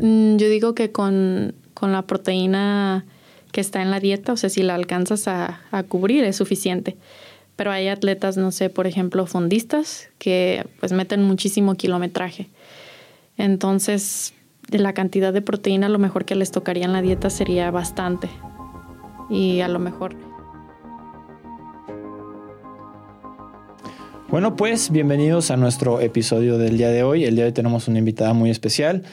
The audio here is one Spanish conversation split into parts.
Mm, yo digo que con, con, la proteína que está en la dieta, o sea, si la alcanzas a, a cubrir es suficiente. Pero hay atletas, no sé, por ejemplo, fondistas que pues meten muchísimo kilometraje. Entonces, la cantidad de proteína, lo mejor que les tocaría en la dieta sería bastante. Y a lo mejor Bueno, pues bienvenidos a nuestro episodio del día de hoy. El día de hoy tenemos una invitada muy especial,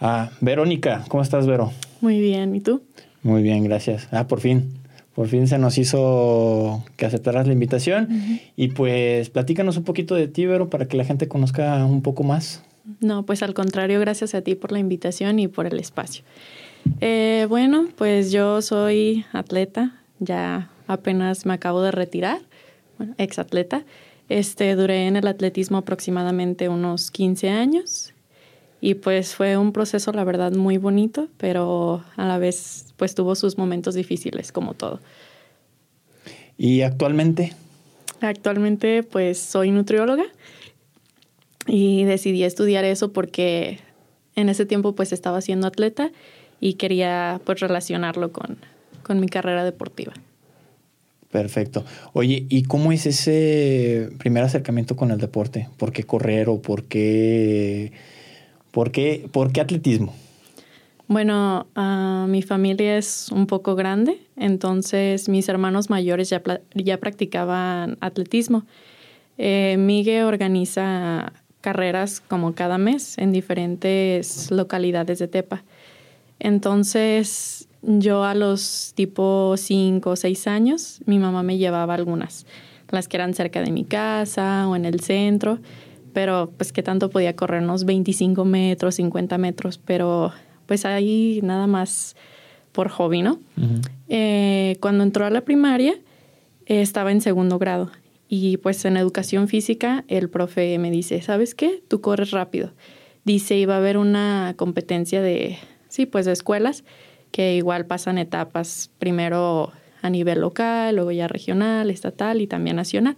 a Verónica. ¿Cómo estás, Vero? Muy bien, ¿y tú? Muy bien, gracias. Ah, por fin. Por fin se nos hizo que aceptaras la invitación. Y pues platícanos un poquito de ti, Vero, para que la gente conozca un poco más. No, pues al contrario, gracias a ti por la invitación y por el espacio. Eh, bueno, pues yo soy atleta, ya apenas me acabo de retirar, bueno, ex atleta. Este, duré en el atletismo aproximadamente unos 15 años y pues fue un proceso, la verdad, muy bonito, pero a la vez pues tuvo sus momentos difíciles, como todo. ¿Y actualmente? Actualmente pues soy nutrióloga y decidí estudiar eso porque en ese tiempo pues estaba siendo atleta y quería pues relacionarlo con, con mi carrera deportiva. Perfecto. Oye, ¿y cómo es ese primer acercamiento con el deporte? ¿Por qué correr o por qué, por qué, por qué atletismo? Bueno, mi familia es un poco grande, entonces mis hermanos mayores ya, ya practicaban atletismo. Eh, Migue organiza carreras como cada mes en diferentes localidades de Tepa. Entonces yo a los tipo 5 o 6 años, mi mamá me llevaba algunas, las que eran cerca de mi casa o en el centro, pero pues que tanto podía corrernos 25 metros, 50 metros, pero pues ahí nada más por hobby, ¿no? eh, cuando entró a la primaria, eh, estaba en segundo grado y pues en educación física el profe me dice, ¿sabes qué? Tú corres rápido. Dice, iba a haber una competencia de, sí, pues de escuelas que igual pasan etapas primero a nivel local, luego ya regional, estatal y también nacional.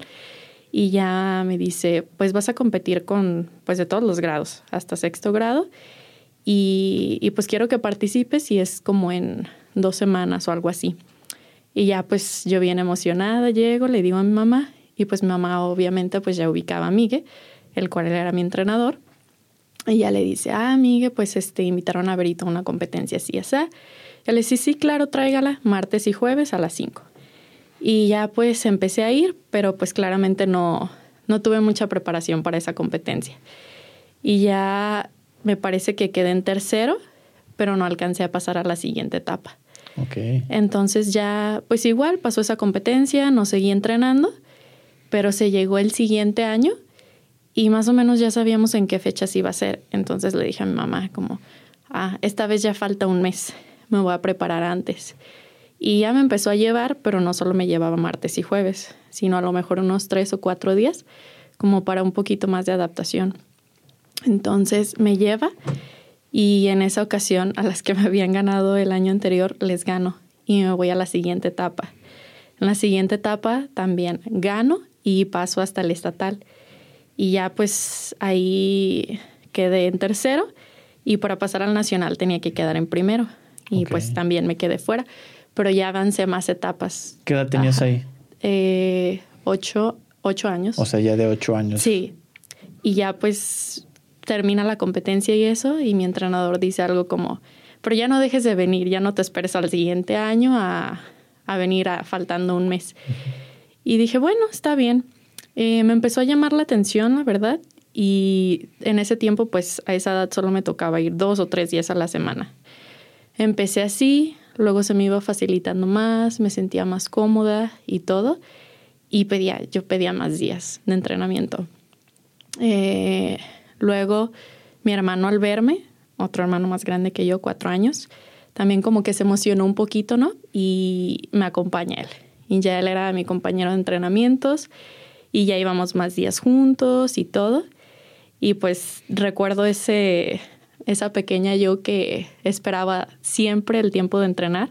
Y ya me dice, pues vas a competir con, pues de todos los grados, hasta sexto grado. Y, y pues quiero que participes y es como en dos semanas o algo así. Y ya pues yo bien emocionada llego, le digo a mi mamá y pues mi mamá obviamente pues ya ubicaba a Miguel, el cual era mi entrenador. Y ya le dice, ah, Miguel, pues este, invitaron a Berito a una competencia así, así. Yo le dije, sí, claro, tráigala martes y jueves a las 5. Y ya pues empecé a ir, pero pues claramente no, no tuve mucha preparación para esa competencia. Y ya me parece que quedé en tercero, pero no alcancé a pasar a la siguiente etapa. Okay. Entonces ya, pues igual pasó esa competencia, no seguí entrenando, pero se llegó el siguiente año y más o menos ya sabíamos en qué fechas iba a ser. Entonces le dije a mi mamá como, ah, esta vez ya falta un mes me voy a preparar antes. Y ya me empezó a llevar, pero no solo me llevaba martes y jueves, sino a lo mejor unos tres o cuatro días, como para un poquito más de adaptación. Entonces me lleva y en esa ocasión a las que me habían ganado el año anterior les gano y me voy a la siguiente etapa. En la siguiente etapa también gano y paso hasta el estatal. Y ya pues ahí quedé en tercero y para pasar al nacional tenía que quedar en primero y pues también me quedé fuera, pero ya avancé más etapas. ¿Qué edad tenías ahí? Eh, ocho, ocho años. O sea, ya de ocho años. Sí, y ya pues termina la competencia y eso, y mi entrenador dice algo como, pero ya no dejes de venir, ya no te esperes al siguiente año a, a venir a, faltando un mes. Y dije, bueno, está bien. Eh, me empezó a llamar la atención, la verdad, y en ese tiempo, pues a esa edad solo me tocaba ir dos o tres días a la semana. Empecé así, luego se me iba facilitando más, me sentía más cómoda y todo, y pedía, yo pedía más días de entrenamiento. Eh, luego mi hermano al verme, otro hermano más grande que yo, cuatro años, también como que se emocionó un poquito, ¿no? Y me acompaña él. Y ya él era mi compañero de entrenamientos y ya íbamos más días juntos y todo. Y pues recuerdo ese, esa pequeña yo que esperaba siempre el tiempo de entrenar.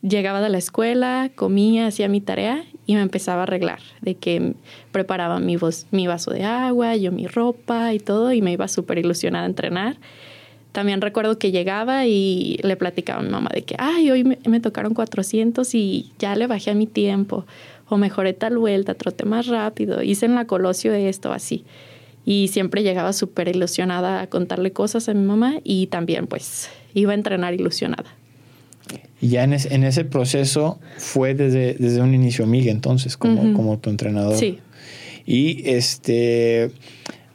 Llegaba de la escuela, comía, hacía mi tarea y me empezaba a arreglar, de que preparaba mi, mi vaso de agua, yo mi ropa y todo, y me iba súper ilusionada a entrenar. También recuerdo que llegaba y le platicaba a mi mamá de que, ay, hoy me, tocaron 400 y ya le bajé a mi tiempo, o mejoré tal vuelta, troté más rápido, hice en la Colosio esto, así. Y siempre llegaba súper ilusionada a contarle cosas a mi mamá y también pues iba a entrenar ilusionada. Y ya en, en ese proceso fue desde, desde un inicio Miguel entonces, como, como tu entrenador. Sí. Y este,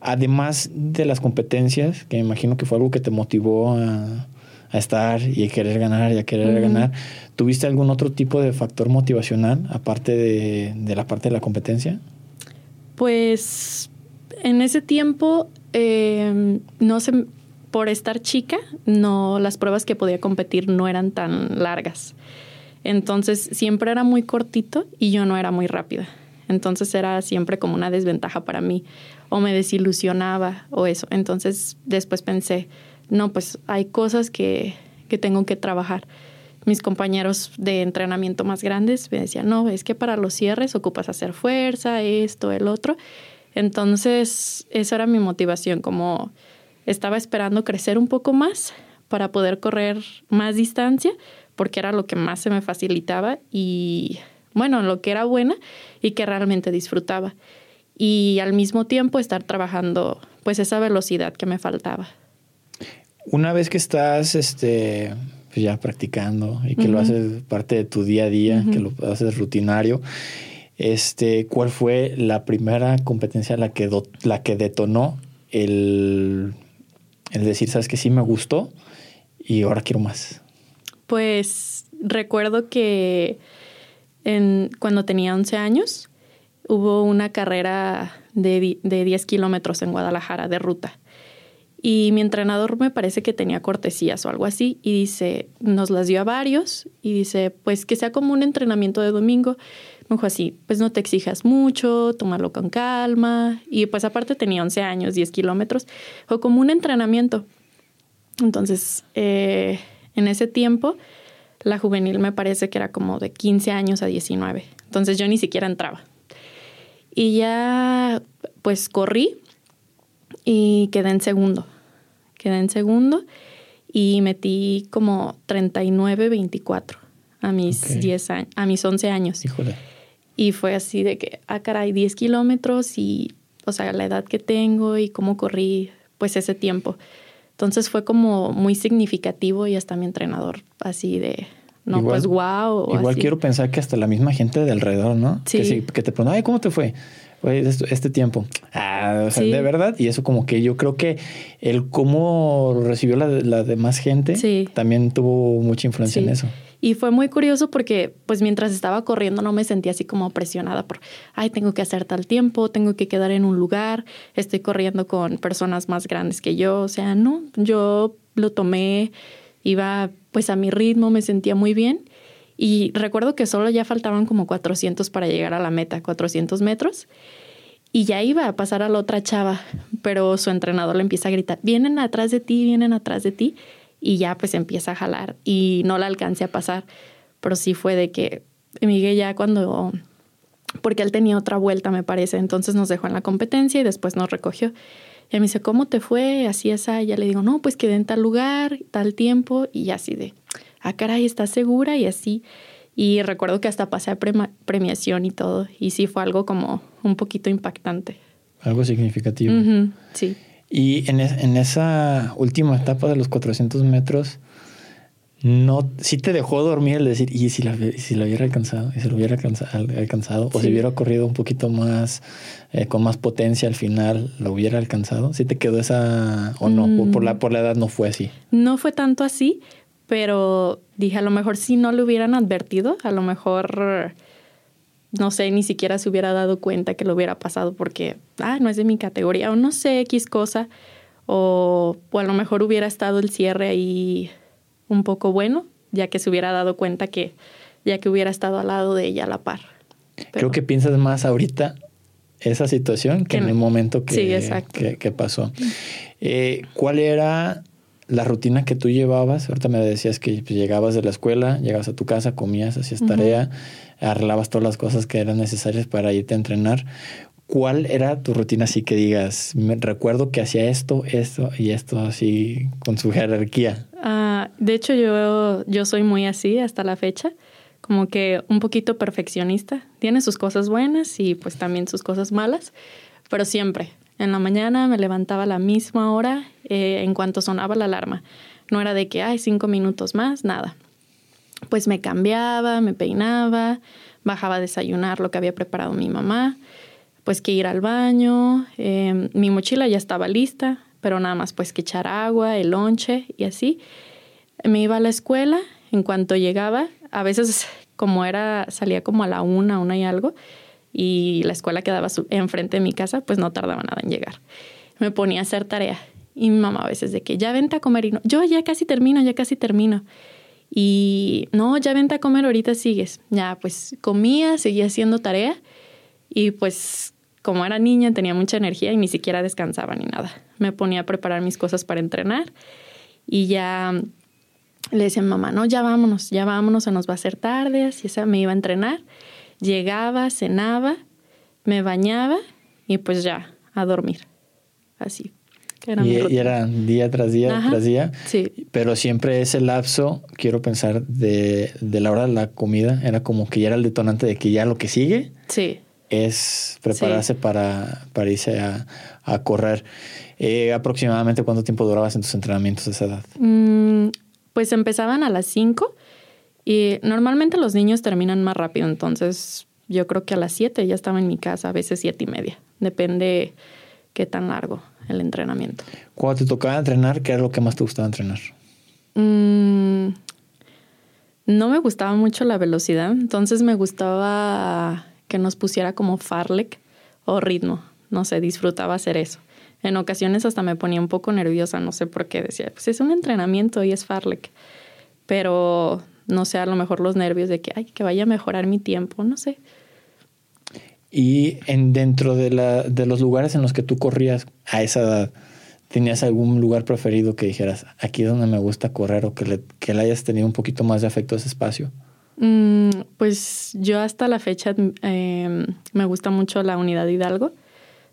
además de las competencias, que me imagino que fue algo que te motivó a, a estar y a querer ganar y a querer ganar, ¿tuviste algún otro tipo de factor motivacional aparte de, de, la parte de la competencia? Pues en ese tiempo, eh, no sé, por estar chica, no, las pruebas que podía competir no eran tan largas. Entonces siempre era muy cortito y yo no era muy rápida. Entonces era siempre como una desventaja para mí o me desilusionaba o eso. Entonces después pensé, no, pues hay cosas que, que tengo que trabajar. Mis compañeros de entrenamiento más grandes me decían, no, es que para los cierres ocupas hacer fuerza, esto, el otro. Entonces, esa era mi motivación, como estaba esperando crecer un poco más para poder correr más distancia, porque era lo que más se me facilitaba y, bueno, lo que era buena y que realmente disfrutaba. Y al mismo tiempo estar trabajando, pues, esa velocidad que me faltaba. Una vez que estás, este, pues ya practicando y que uh -huh. lo haces parte de tu día a día, uh -huh. que lo haces rutinario, este, ¿cuál fue la primera competencia la que, la que detonó el, el decir, sabes que sí me gustó y ahora quiero más? Pues recuerdo que cuando tenía 11 años hubo una carrera de, de 10 kilómetros en Guadalajara de ruta. Y mi entrenador me parece que tenía cortesías o algo así y dice, nos las dio a varios y dice, pues que sea como un entrenamiento de domingo. Me dijo así, pues no te exijas mucho, tómalo con calma. Y pues aparte tenía 11 años, 10 kilómetros, o como un entrenamiento. Entonces, eh, en ese tiempo, la juvenil me parece que era como de 15 años a 19. Entonces yo ni siquiera entraba. Y ya, pues corrí y quedé en segundo. Quedé en segundo y metí como 39, 24 a mis okay. 10 años, a mis 11 años. Híjole. Y fue así de que, ah, caray, 10 kilómetros y, o sea, la edad que tengo y cómo corrí, pues ese tiempo. Entonces fue como muy significativo y hasta mi entrenador así de, no, igual, pues wow. Igual así. quiero pensar que hasta la misma gente de alrededor, ¿no? Sí. Que, sí, que te preguntan, ay, ¿cómo te fue? Este, este tiempo. Ah, o sea, sí. de verdad. Y eso como que yo creo que el cómo recibió la, la demás gente sí. también tuvo mucha influencia en eso. Y fue muy curioso porque pues mientras estaba corriendo no me sentía así como presionada por, ay, tengo que hacer tal tiempo, tengo que quedar en un lugar, estoy corriendo con personas más grandes que yo. O sea, no, yo lo tomé, iba pues a mi ritmo, me sentía muy bien. Y recuerdo que solo ya faltaban como 400 para llegar a la meta, 400 metros. Y ya iba a pasar a la otra chava, pero su entrenador le empieza a gritar, vienen atrás de ti, vienen atrás de ti. Y ya pues empieza a jalar y no la alcancé a pasar. Pero sí fue de que Miguel ya cuando, porque él tenía otra vuelta me parece, entonces nos dejó en la competencia y después nos recogió. Y me dice, ¿cómo te fue? Así es, ya le digo, no, pues quedé en tal lugar, tal tiempo y así de ah, caray, ¿estás segura? Y así. Y recuerdo que hasta pasé a premiación y todo. Y sí fue algo como un poquito impactante. Algo significativo. Uh -huh, sí. Y en, es, en, esa última etapa de los 400 metros, no, sí te dejó dormir el decir, ¿y si la, si la hubiera alcanzado? ¿Y si lo hubiera alcanzado? Sí. ¿O si hubiera corrido un poquito más, eh, con más potencia al final, lo hubiera alcanzado? ¿Sí te quedó esa, o no? Mm. Por, la, por la edad no fue así. No fue tanto así, pero dije, a lo mejor si no lo hubieran advertido, a lo mejor, no sé, ni siquiera se hubiera dado cuenta que lo hubiera pasado porque, ah, no es de mi categoría, o no sé, X cosa, o, o a lo mejor hubiera estado el cierre ahí un poco bueno, ya que se hubiera dado cuenta que, ya que hubiera estado al lado de ella a la par. Pero, Creo que piensas más ahorita esa situación que, que en el momento que, sí, que, que pasó. Eh, ¿Cuál era la rutina que tú llevabas, ahorita me decías que pues, llegabas de la escuela, llegabas a tu casa, comías, hacías uh -huh. tarea, arreglabas todas las cosas que eran necesarias para irte a entrenar. ¿Cuál era tu rutina así que digas, me recuerdo que hacía esto, esto y esto así con su jerarquía? Ah, de hecho, yo, yo soy muy así hasta la fecha, como que un poquito perfeccionista. Tiene sus cosas buenas y pues también sus cosas malas, pero siempre. En la mañana me levantaba a la misma hora eh, en cuanto sonaba la alarma. No era de que hay cinco minutos más, nada. Pues me cambiaba, me peinaba, bajaba a desayunar lo que había preparado mi mamá, pues que ir al baño, em, mi mochila ya estaba lista, pero nada más pues que echar agua, el lonche y así. Me iba a la escuela, en cuanto llegaba, a veces como era, salía como a la una, una y algo, y la escuela quedaba enfrente de mi casa, pues no tardaba nada en llegar. Me ponía a hacer tarea y mi mamá a veces de que ya vente a comer y no, yo ya casi termino, ya casi termino. Y no, ya vente a comer, ahorita sigues. Ya, pues comía, seguía haciendo tarea y pues como era niña tenía mucha energía y ni siquiera descansaba ni nada. Me ponía a preparar mis cosas para entrenar y ya le decía a mi mamá, no, ya vámonos, ya vámonos, se nos va a hacer tarde, así esa me iba a entrenar. Llegaba, cenaba, me bañaba y pues ya, a dormir. Así y, era día tras día tras día. Sí. Pero siempre ese lapso, quiero pensar, de, de, la hora de la comida, era como que ya era el detonante de que ya lo que sigue sí. es prepararse para, para irse a, a correr. Eh, ¿Aproximadamente cuánto tiempo durabas en tus entrenamientos a esa edad? Mm, pues empezaban a las 5 y normalmente los niños terminan más rápido, entonces yo creo que a las 7 ya estaba en mi casa, a veces siete y media. Depende qué tan largo el entrenamiento. Cuando te tocaba entrenar, ¿qué era lo que más te gustaba entrenar? Mm, no me gustaba mucho la velocidad, entonces me gustaba que nos pusiera como farlek o ritmo. No sé, disfrutaba hacer eso. En ocasiones hasta me ponía un poco nerviosa, no sé por qué. Decía, pues es un entrenamiento y es farlek. Pero no sé, a lo mejor los nervios de que, ay, que vaya a mejorar mi tiempo, no sé. Y en, dentro de, la, de los lugares en los que tú corrías a esa edad, ¿tenías algún lugar preferido que dijeras, aquí es donde me gusta correr o que le, que le hayas tenido un poquito más de afecto a ese espacio? Mm, pues yo hasta la fecha em, me gusta mucho la unidad Hidalgo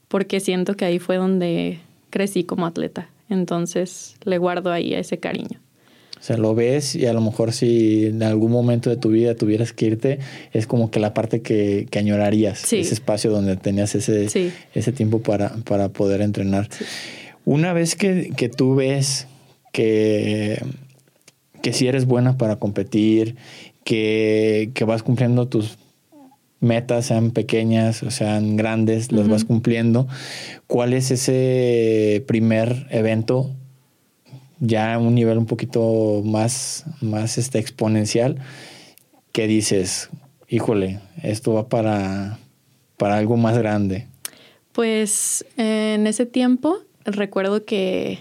porque siento que ahí fue donde crecí como atleta. Entonces le guardo ahí ese cariño. O sea, lo ves y a lo mejor si en algún momento de tu vida tuvieras que irte, es como que la parte que, que añorarías, ese espacio donde tenías ese, ese tiempo para, para poder entrenar. Una vez que, que, tú ves que, que si eres buena para competir, que, que vas cumpliendo tus metas, sean pequeñas o sean grandes, las vas cumpliendo, ¿cuál es ese primer evento ya a un nivel un poquito más, más este, exponencial, que dices, híjole, esto va para, para algo más grande? Pues en ese tiempo recuerdo que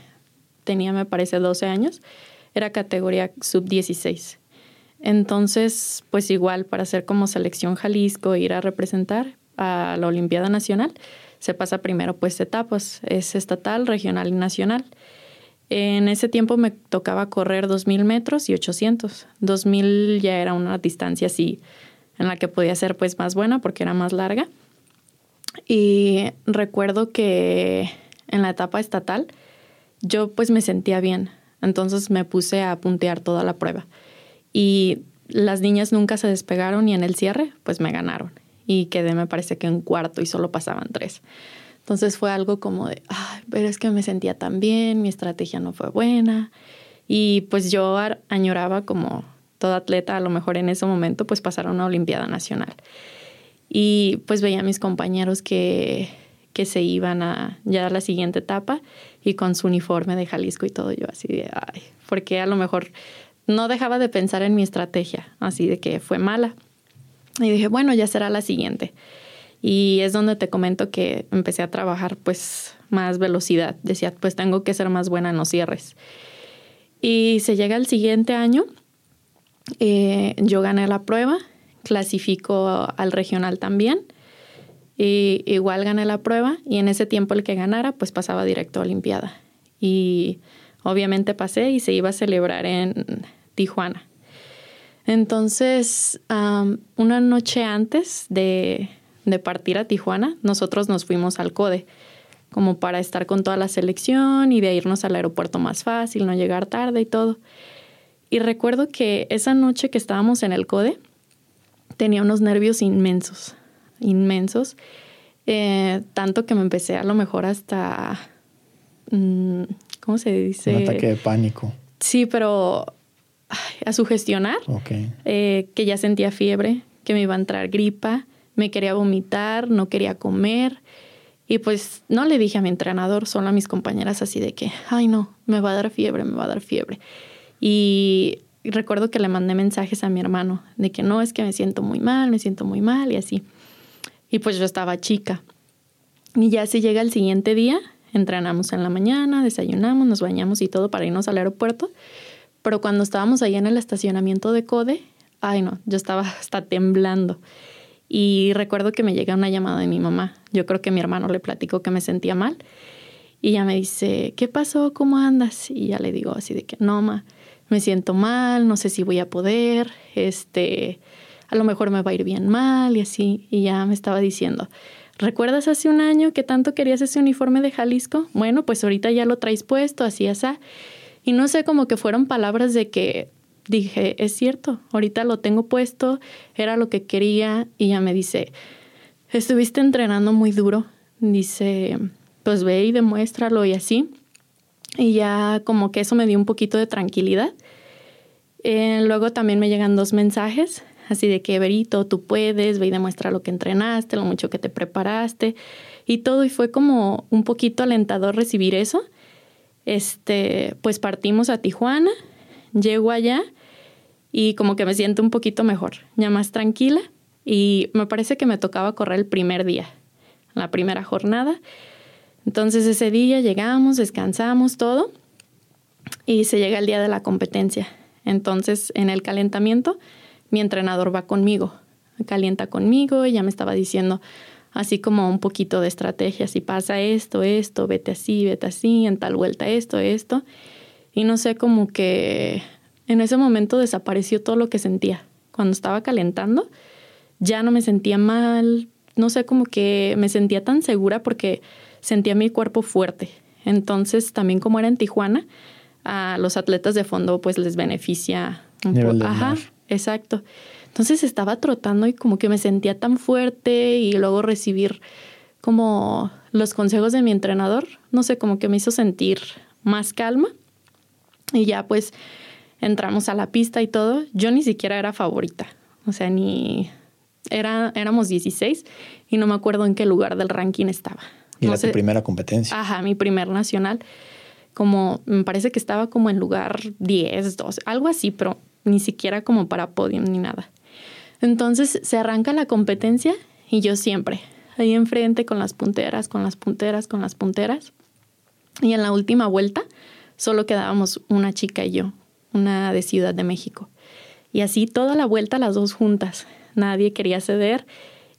tenía, me parece, 12 años, era categoría sub-16. Entonces, pues igual para hacer como selección Jalisco, ir a representar a la Olimpiada Nacional, se pasa primero pues etapas, es estatal, regional y nacional. En ese tiempo me tocaba correr 2.000 metros y 800. 2.000 ya era una distancia así en la que podía ser pues más buena porque era más larga. Y recuerdo que en la etapa estatal yo pues me sentía bien. Entonces me puse a puntear toda la prueba. Y las niñas nunca se despegaron y en el cierre pues me ganaron. Y quedé me parece que en cuarto y solo pasaban tres. Entonces fue algo como de, Ay, pero es que me sentía tan bien, mi estrategia no fue buena. Y pues yo añoraba como todo atleta, a lo mejor en ese momento, pues pasar a una Olimpiada Nacional. Y pues veía a mis compañeros que, que se iban a ya a la siguiente etapa y con su uniforme de Jalisco y todo, yo así de, ay, porque a lo mejor no dejaba de pensar en mi estrategia, así de que fue mala. Y dije, bueno, ya será la siguiente. Y es donde te comento que empecé a trabajar pues más velocidad. Decía, pues tengo que ser más buena en los cierres. Y se llega el siguiente año, eh, yo gané la prueba, clasifico al regional también. Y igual gané la prueba y en ese tiempo el que ganara pues pasaba directo a Olimpiada. Y obviamente pasé y se iba a celebrar en Tijuana. Entonces, una noche antes de, de partir a Tijuana, nosotros nos fuimos al CODE como para estar con toda la selección y de irnos al aeropuerto más fácil, no llegar tarde y todo. Y recuerdo que esa noche que estábamos en el CODE, tenía unos nervios inmensos, inmensos, eh, tanto que me empecé a lo mejor hasta, mm, ¿cómo se dice? Un ataque de pánico. Sí, pero a sugestionar, okay. eh, que ya sentía fiebre, que me iba a entrar gripa, me quería vomitar, no quería comer. Y pues no le dije a mi entrenador, solo a mis compañeras así de que, ay no, me va a dar fiebre, me va a dar fiebre. Y recuerdo que le mandé mensajes a mi hermano de que no, es que me siento muy mal, me siento muy mal y así. Y pues yo estaba chica. Y ya si llega el siguiente día, entrenamos en la mañana, desayunamos, nos bañamos y todo para irnos al aeropuerto. Pero cuando estábamos ahí en el estacionamiento de Code, ay no, yo estaba hasta temblando. Y recuerdo que me llega una llamada de mi mamá. Yo creo que mi hermano le platicó que me sentía mal. Y ella me dice, ¿qué pasó? ¿Cómo andas? Y ya le digo así de que, no, ma, me siento mal, no sé si voy a poder, este, a lo mejor me va a ir bien mal y así. Y ya me estaba diciendo, ¿recuerdas hace un año que tanto querías ese uniforme de Jalisco? Bueno, pues ahorita ya lo traes puesto, así, así. Y no sé, como que fueron palabras de que dije, es cierto, ahorita lo tengo puesto, era lo que quería y ya me dice, estuviste entrenando muy duro, dice, pues ve y demuéstralo y así. Y ya como que eso me dio un poquito de tranquilidad. Eh, luego también me llegan dos mensajes, así de que, Berito, tú puedes, ve y demuestra lo que entrenaste, lo mucho que te preparaste y todo. Y fue como un poquito alentador recibir eso. Este, pues partimos a Tijuana, llego allá y como que me siento un poquito mejor, ya más tranquila y me parece que me tocaba correr el primer día, la primera jornada. Entonces ese día llegamos, descansamos todo y se llega el día de la competencia. Entonces en el calentamiento mi entrenador va conmigo, calienta conmigo y ya me estaba diciendo así como un poquito de estrategia, si pasa esto, esto, vete así, vete así, en tal vuelta esto, esto. Y no sé, como que en ese momento desapareció todo lo que sentía. Cuando estaba calentando, ya no me sentía mal, no sé, como que me sentía tan segura porque sentía mi cuerpo fuerte. Entonces, también como era en Tijuana, a los atletas de fondo pues les beneficia un poco. Ajá, exacto. Entonces estaba trotando y como que me sentía tan fuerte y luego recibir como los consejos de mi entrenador, no sé, como que me hizo sentir más calma. Y ya pues entramos a la pista y todo, yo ni siquiera era favorita, o sea, ni era, éramos 16 y no me acuerdo en qué lugar del ranking estaba. ¿Y era tu primera competencia? Ajá, mi primer nacional. Como, me parece que estaba como en lugar 10, 12, algo así, pero ni siquiera como para podium ni nada. Entonces se arranca la competencia y yo siempre, ahí enfrente con las punteras, con las punteras, con las punteras. Y en la última vuelta solo quedábamos una chica y yo, una de Ciudad de México. Y así toda la vuelta las dos juntas. Nadie quería ceder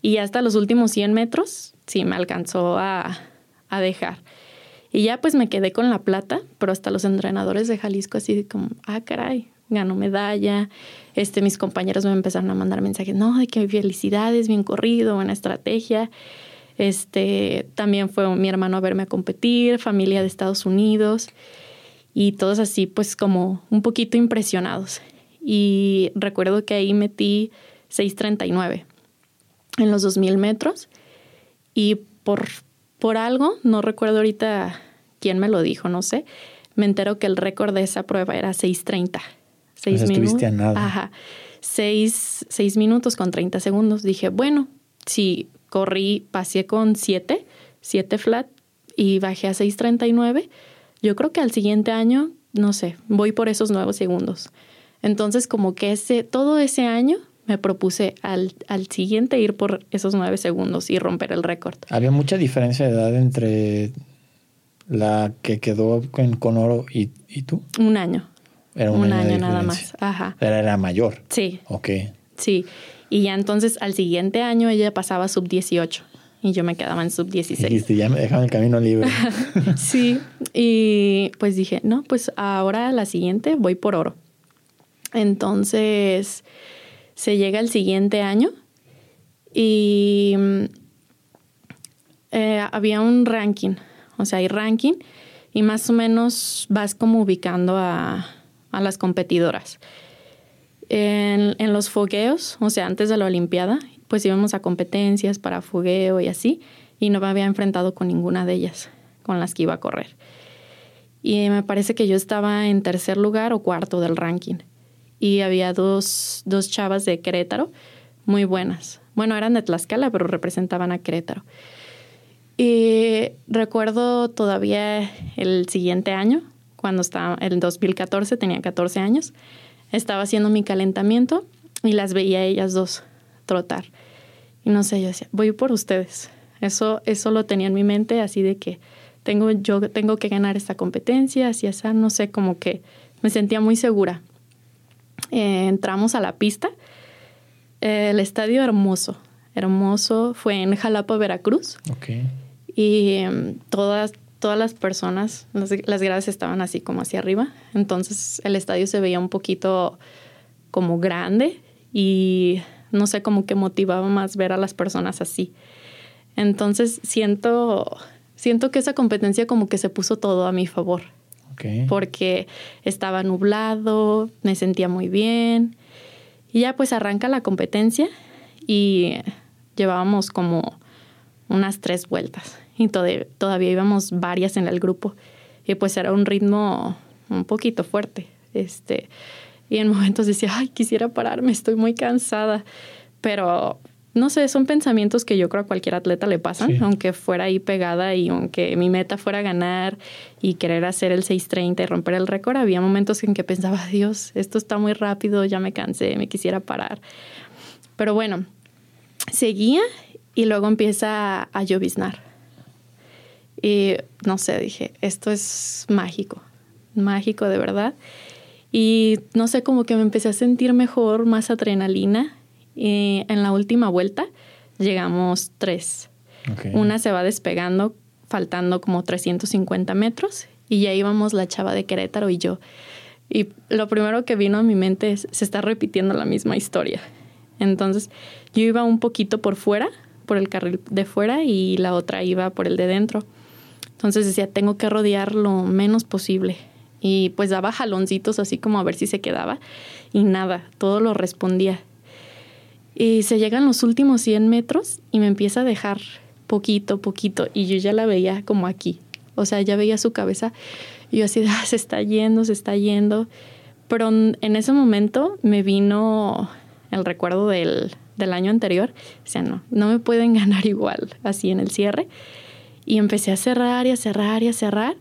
y hasta los últimos 100 metros sí me alcanzó a, a dejar. Y ya pues me quedé con la plata, pero hasta los entrenadores de Jalisco así como, ah, caray, ganó medalla. Este, mis compañeros me empezaron a mandar mensajes, no, de que felicidades, bien corrido, buena estrategia. Este, también fue mi hermano a verme a competir, familia de Estados Unidos y todos así pues como un poquito impresionados. Y recuerdo que ahí metí 6.39 en los 2.000 metros y por, por algo, no recuerdo ahorita quién me lo dijo, no sé, me entero que el récord de esa prueba era 6.30. 6 minutos. A nada. Ajá. 6, minutos con 30 segundos. Dije, bueno, si corrí, pasé con 7, 7 flat y bajé a 6.39 yo creo que al siguiente año, no sé, voy por esos nuevos segundos. Entonces, como que ese, todo ese año me propuse al, al siguiente ir por esos nueve segundos y romper el récord. ¿Había mucha diferencia de edad entre la que quedó con, oro y, y, tú? Un año. Era un, año, nada más. Ajá. Era, era mayor. Sí. Ok. Sí. Y ya entonces al siguiente año ella pasaba sub 18 y yo me quedaba en sub 16. ya me dejaban el camino libre. sí, y pues dije, no, pues ahora la siguiente voy por oro. Entonces se llega el siguiente año Y eh, había un ranking, o sea, hay ranking y más o menos vas como ubicando a, a las competidoras. En, en, los fogueos, o sea, antes de la Olimpiada, pues íbamos a competencias para fogueo y así, y no me había enfrentado con ninguna de ellas con las que iba a correr. Y me parece que yo estaba en tercer lugar o cuarto del ranking. Y había dos, dos chavas de Querétaro muy buenas. Bueno, eran de Tlaxcala, pero representaban a Querétaro. Y recuerdo todavía el siguiente año, cuando estaba, el 2014, tenía 14 años, estaba haciendo mi calentamiento y las veía ellas dos trotar. Y no sé, yo decía, voy por ustedes. Eso, eso lo tenía en mi mente, así de que tengo, yo tengo que ganar esta competencia, así esa, no sé, como que me sentía muy segura. Eh, entramos a la pista, el estadio hermoso, hermoso, fue en Jalapa, Veracruz. Okay y em, todas, todas las personas, las, las gradas estaban así como hacia arriba, entonces el estadio se veía un poquito como grande y no sé, como que motivaba más ver a las personas así. Entonces siento, siento que esa competencia como que se puso todo a mi favor. Porque estaba nublado, me sentía muy bien. Y ya pues arranca la competencia y llevábamos como unas tres vueltas y todavía íbamos varias en el grupo y pues era un ritmo un poquito fuerte. Este, y en momentos decía, ay, quisiera pararme, estoy muy cansada, pero no sé, son pensamientos que yo creo a cualquier atleta le pasan, aunque fuera ahí pegada y aunque mi meta fuera ganar y querer hacer el 630 y romper el récord, había momentos en que pensaba, Dios, esto está muy rápido, ya me cansé, me quisiera parar. Pero bueno, seguía y luego empieza a lloviznar. Y no sé, dije, esto es mágico, mágico de verdad. Y no sé, como que me empecé a sentir mejor, más adrenalina. Y en la última vuelta llegamos tres. Una se va despegando, faltando como 350 metros, y ya íbamos la chava de Querétaro y yo. Y lo primero que vino a mi mente es, se está repitiendo la misma historia. Entonces, yo iba un poquito por fuera, por el carril de fuera, y la otra iba por el de dentro. Entonces decía, tengo que rodear lo menos posible. Y pues daba jaloncitos así como a ver si se quedaba. Y nada, todo lo respondía. Y se llegan los últimos 100 metros y me empieza a dejar poquito, poquito. Y yo ya la veía como aquí. O sea, ya veía su cabeza. Y yo así, ah, se está yendo, se está yendo. Pero en ese momento me vino el recuerdo del, del año anterior. O sea, no, no me pueden ganar igual así en el cierre. Y empecé a cerrar y a cerrar y a cerrar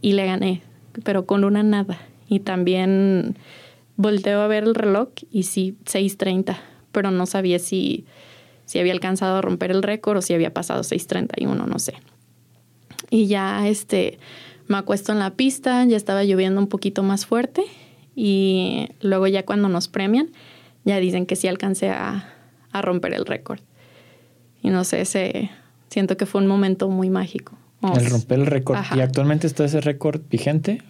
y le gané, pero con una nada. Y también volteo a ver el reloj y sí, 6.30, pero no sabía si, si había alcanzado a romper el récord o si había pasado 6.31, no sé. Y ya este, me acuesto en la pista, ya estaba lloviendo un poquito más fuerte y luego ya cuando nos premian, ya dicen que sí alcancé a, a romper el récord. Y no sé, se, siento que fue un momento muy mágico. El romper el récord. ¿Y actualmente está ese récord vigente?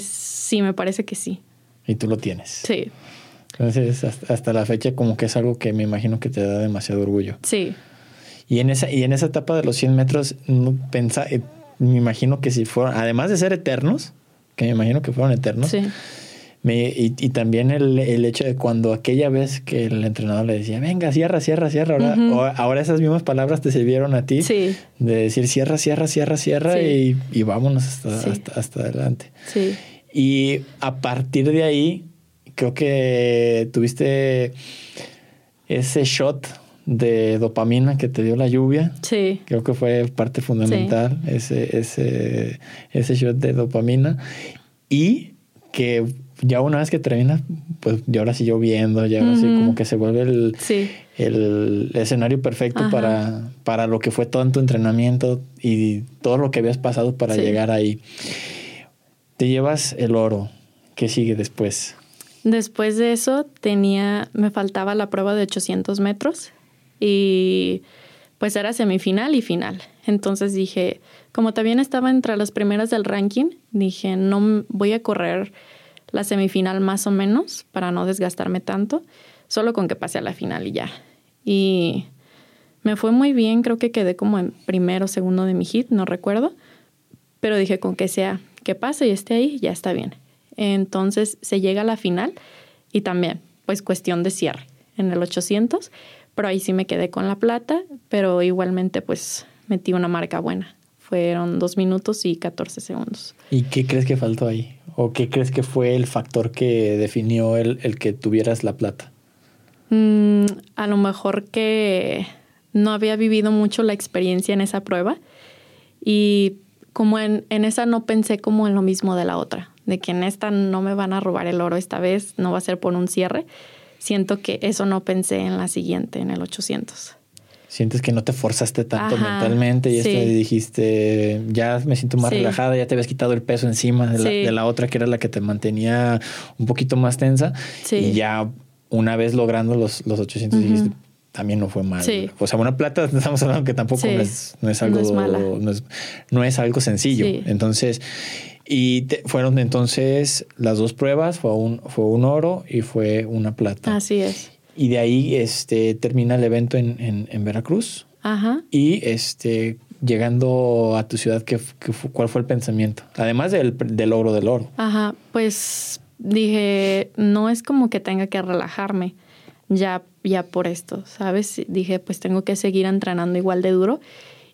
sí, me parece que sí. ¿Y tú lo tienes? Sí. Entonces, hasta, la fecha como que es algo que me imagino que te da demasiado orgullo. Sí. Y en esa, y en esa etapa de los 100 metros, pensa, eh, me imagino que si fueron, además de ser eternos, que me imagino que fueron eternos, sí y, también el, hecho de cuando aquella vez que el entrenador le decía, venga, cierra, cierra, cierra, ahora, ahora esas mismas palabras te sirvieron a ti sí. de decir cierra, cierra, cierra, cierra y, vámonos hasta, hasta, adelante. Sí. Y a partir de ahí, creo que tuviste ese shot de dopamina que te dio la lluvia. Sí. Creo que fue parte fundamental ese, ese, ese shot de dopamina. Y que ya una vez que termina, pues ya ahora sí lloviendo, ya ahora sí como que se vuelve el, el escenario perfecto para, para lo que fue todo en tu entrenamiento y todo lo que habías pasado para llegar ahí. Te llevas el oro. ¿Qué sigue después? Después de eso tenía, me faltaba la prueba de 800 metros y pues era semifinal y final. Entonces dije, como también estaba entre las primeras del ranking, dije, no voy a correr la semifinal más o menos para no desgastarme tanto, solo con que pase a la final y ya. y me fue muy bien, creo que quedé como en primero o segundo de mi hit, no recuerdo, pero dije con que sea, que pase y esté ahí, ya está bien. Entonces se llega a la final y también, pues cuestión de cierre en el 800, pero ahí sí me quedé con la plata, pero igualmente pues metí una marca buena. Fueron dos minutos y 14 segundos. ¿Y qué crees que faltó ahí? ¿O qué crees que fue el factor que definió el, el que tuvieras la plata? Mm, a lo mejor que no había vivido mucho la experiencia en esa prueba y como en, en esa no pensé como en lo mismo de la otra, de que en esta no me van a robar el oro esta vez, no va a ser por un cierre. Siento que eso no pensé en la siguiente, en el 800 sientes que no te forzaste tanto mentalmente y esto dijiste, ya me siento más relajada, ya te habías quitado el peso encima de la, otra que era la que te mantenía un poquito más tensa y ya una vez logrando los, los 800 dijiste, también no fue mal. O sea, una plata estamos hablando que tampoco no es, algo no es, algo sencillo. Entonces, y fueron entonces las dos pruebas, fue un, fue un oro y fue una plata. Así es. Y de ahí este, termina el evento en, en, Veracruz. Ajá. Y este, llegando a tu ciudad, ¿qué, cuál fue el pensamiento? Además del, del logro del oro. Ajá, pues dije, no es como que tenga que relajarme ya, ya por esto, ¿sabes? Dije, pues tengo que seguir entrenando igual de duro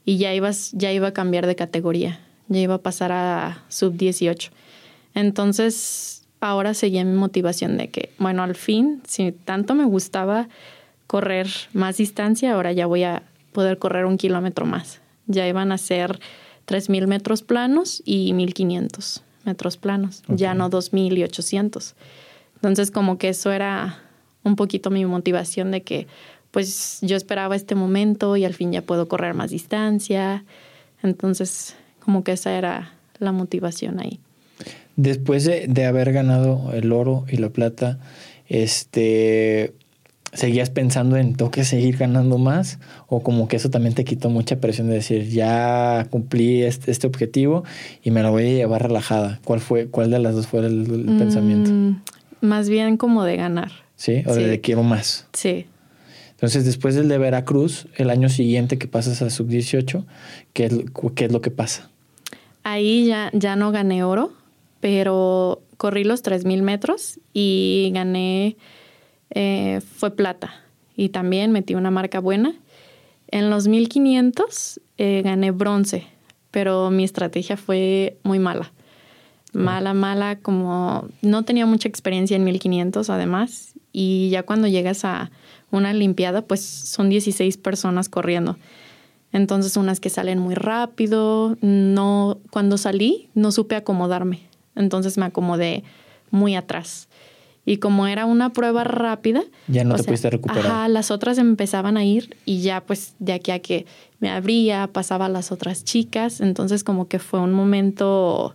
y ya, ibas, ya iba a cambiar de categoría, ya iba a pasar a sub 18. Entonces, ahora seguía mi motivación de que, bueno, al fin, si tanto me gustaba correr más distancia, ahora ya voy a poder correr un kilómetro más. Ya iban a ser 3.000 metros planos y 1.500 metros planos, ya no 2.000 y 800. Entonces, como que eso era un poquito mi motivación de que, pues, yo esperaba este momento y al fin ya puedo correr más distancia. Entonces, como que esa era la motivación ahí. Después de, haber ganado el oro y la plata, este, ¿seguías pensando en tengo que seguir ganando más? ¿O como que eso también te quitó mucha presión de decir, ya cumplí este, este objetivo y me lo voy a llevar relajada? ¿Cuál fue, cuál de las dos fue el, mm, pensamiento? Más bien como de ganar. ¿Sí? O de quiero más. Sí. Entonces, después del de Veracruz, el año siguiente que pasas a sub-18, ¿qué es, ¿qué es lo que pasa? Ahí ya, ya no gané oro, pero corrí los 3.000 metros y gané, eh, fue plata. Y también metí una marca buena. En los 1.500 eh, gané bronce, pero mi estrategia fue muy mala. Mala, mala, como no tenía mucha experiencia en 1500 además. Y ya cuando llegas a una Olimpiada, pues son 16 personas corriendo. Entonces unas que salen muy rápido, no, cuando salí no supe acomodarme entonces me acomodé muy atrás. Y como era una prueba rápida... Ya no te pudiste recuperar. Ajá, las otras empezaban a ir y ya pues de aquí a que me abría, pasaba a las otras chicas. Entonces como que fue un momento,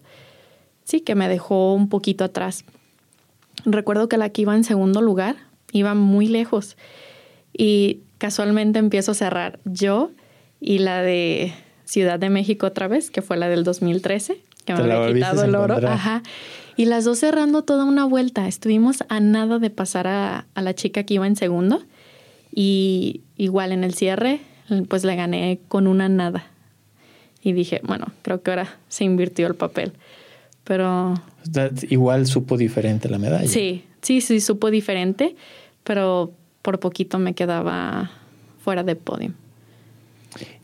sí, que me dejó un poquito atrás. Recuerdo que la que iba en segundo lugar iba muy lejos y casualmente empiezo a cerrar yo y la de Ciudad de México otra vez, que fue la del 2013 que me había quitado el oro. Ajá. Y las dos cerrando toda una vuelta. Estuvimos a nada de pasar a, a, la chica que iba en segundo. Y igual en el cierre, pues le gané con una nada. Y dije, bueno, creo que ahora se invirtió el papel. Pero. Igual supo diferente la medalla. Sí, sí, sí, supo diferente. Pero por poquito me quedaba fuera de podio.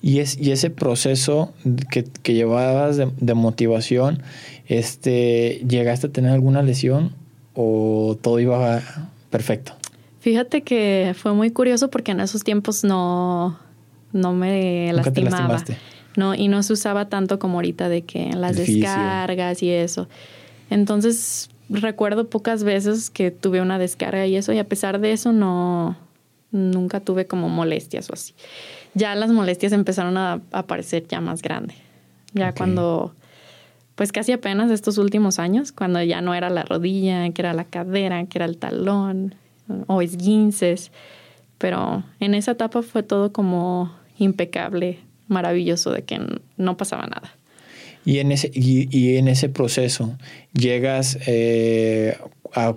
Y, es, y ese proceso que, que llevabas de, motivación, este, ¿llegaste a tener alguna lesión o todo iba perfecto? Fíjate que fue muy curioso porque en esos tiempos no, no me lastimaba. no, y no se usaba tanto como ahorita de que en las descargas y eso. Entonces recuerdo pocas veces que tuve una descarga y eso, y a pesar de eso no, nunca tuve como molestias o así ya las molestias empezaron a aparecer ya más grande. Ya cuando, pues casi apenas estos últimos años, cuando ya no era la rodilla, que era la cadera, que era el talón o esguinces. Pero en esa etapa fue todo como impecable, maravilloso, de que no pasaba nada. Y en ese, y, en ese proceso llegas eh, a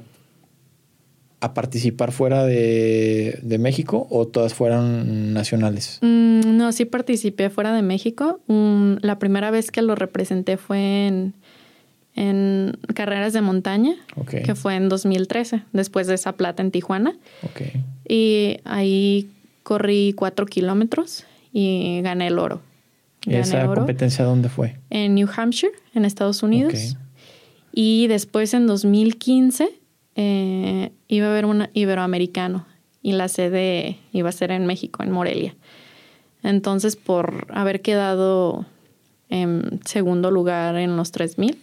a participar fuera de, de México o todas fueron nacionales? Mm, no, sí participé fuera de México. Mm, la primera vez que lo representé fue en, en carreras de montaña, que fue en 2013, después de esa plata en Tijuana. Y ahí corrí cuatro kilómetros y gané el oro. ¿Y esa competencia dónde fue? En New Hampshire, en Estados Unidos. Y después en 2015 eh, iba a haber un iberoamericano y la sede iba a ser en México, en Morelia. Entonces, por haber quedado en segundo lugar en los 3000,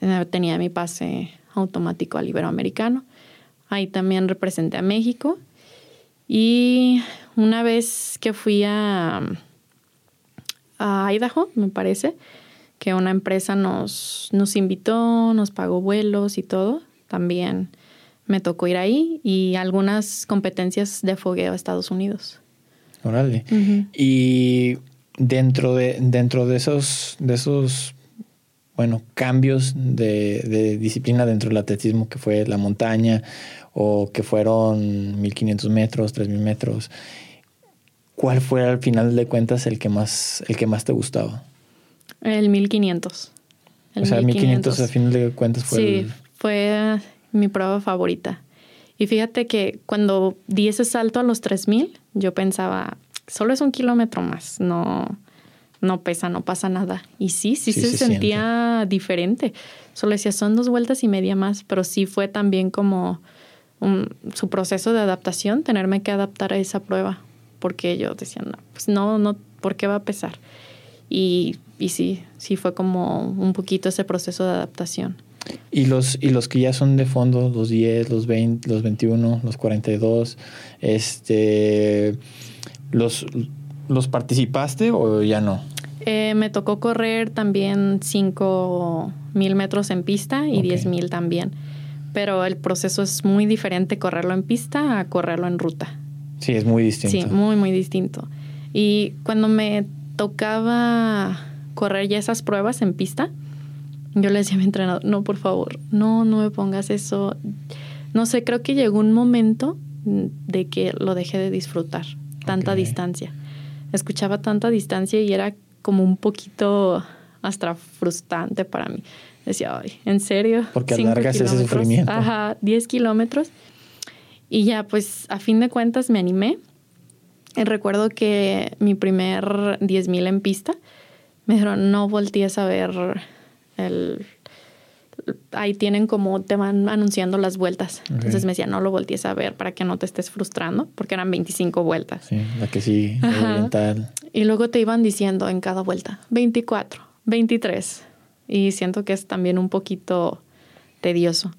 eh, tenía mi pase automático al iberoamericano. Ahí también representé a México. Y una vez que fui a, a Idaho, me parece, que una empresa nos, nos invitó, nos pagó vuelos y todo, también me tocó ir ahí y algunas competencias de fogueo a Estados Unidos. Órale. Y dentro de, dentro de esos, de esos bueno, cambios de, de, disciplina dentro del atletismo, que fue la montaña o que fueron 1500 metros, 3000 metros, ¿cuál fue al final de cuentas el que más, el que más te gustaba? El 1500. El o sea, 1500 al final de cuentas fue sí, fue mi prueba favorita. Y fíjate que cuando di ese salto a los 3000, yo pensaba, solo es un kilómetro más, no, no pesa, no pasa nada. Y sí, sí, se, sentía diferente. Solo decía, son dos vueltas y media más, pero sí fue también como su proceso de adaptación, tenerme que adaptar a esa prueba, porque yo decía, no, pues no, no, ¿por qué va a pesar? Y, y sí, sí fue como un poquito ese proceso de adaptación. Y los, y los que ya son de fondo, los 10, los 20, los 21, los 42, este, ¿los, los participaste o ya no? Eh, me tocó correr también 5 mil metros en pista y 10 mil también. Pero el proceso es muy diferente correrlo en pista a correrlo en ruta. Sí, es muy distinto. Sí, muy, muy distinto. Y cuando me tocaba correr ya esas pruebas en pista, yo le decía a mi entrenador, no, por favor, no, no me pongas eso. No sé, creo que llegó un momento de que lo dejé de disfrutar, tanta distancia. Escuchaba tanta distancia y era como un poquito hasta frustrante para mí. Decía, ay, ¿en serio? Porque alargas ese sufrimiento. Ajá, 10 kilómetros. Y ya, pues, a fin de cuentas me animé. Y recuerdo que mi primer 10.000 en pista, me dijeron, no voltees a ver el, ahí tienen como te van anunciando las vueltas. Entonces me decía, no lo voltees a ver para que no te estés frustrando, porque eran 25 vueltas. Sí, la que sí, oriental. Y luego te iban diciendo en cada vuelta, 24, 23. Y siento que es también un poquito tedioso.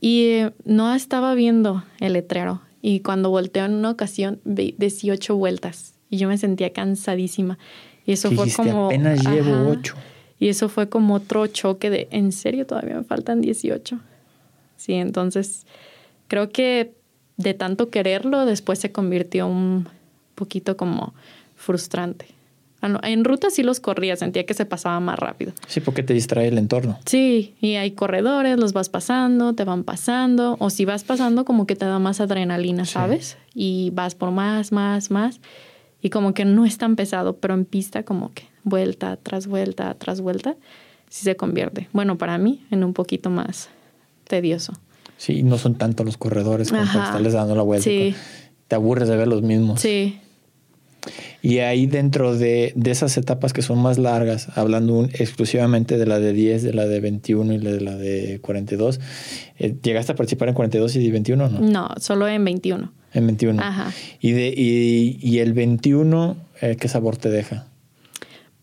Y eh, no estaba viendo el letrero. Y cuando volteó en una ocasión, 18 vueltas. Y yo me sentía cansadísima. Y eso fue como. Apenas llevo 8. Y eso fue como otro choque de, ¿en serio todavía me faltan 18? Sí, entonces creo que de tanto quererlo, después se convirtió un poquito como frustrante. Ah, en ruta sí los corría, sentía que se pasaba más rápido. Sí, porque te distrae el entorno. Sí, y hay corredores, los vas pasando, te van pasando, o si vas pasando como que te da más adrenalina, ¿sabes? Y vas por más, más, más, y como que no es tan pesado, pero en pista como que vuelta tras vuelta tras vuelta, sí se convierte, bueno, para mí, en un poquito más tedioso. Sí, no son tanto los corredores como estarles dando la vuelta. Sí. Te aburres de ver los mismos. Sí. Y ahí dentro de, de, esas etapas que son más largas, hablando exclusivamente de la de 10, de la de 21 y de la de 42, eh, ¿llegaste a participar en 42 y 21 o no? No, solo en 21. En 21. Ajá. ¿Y, de, y, y el 21 eh, qué sabor te deja?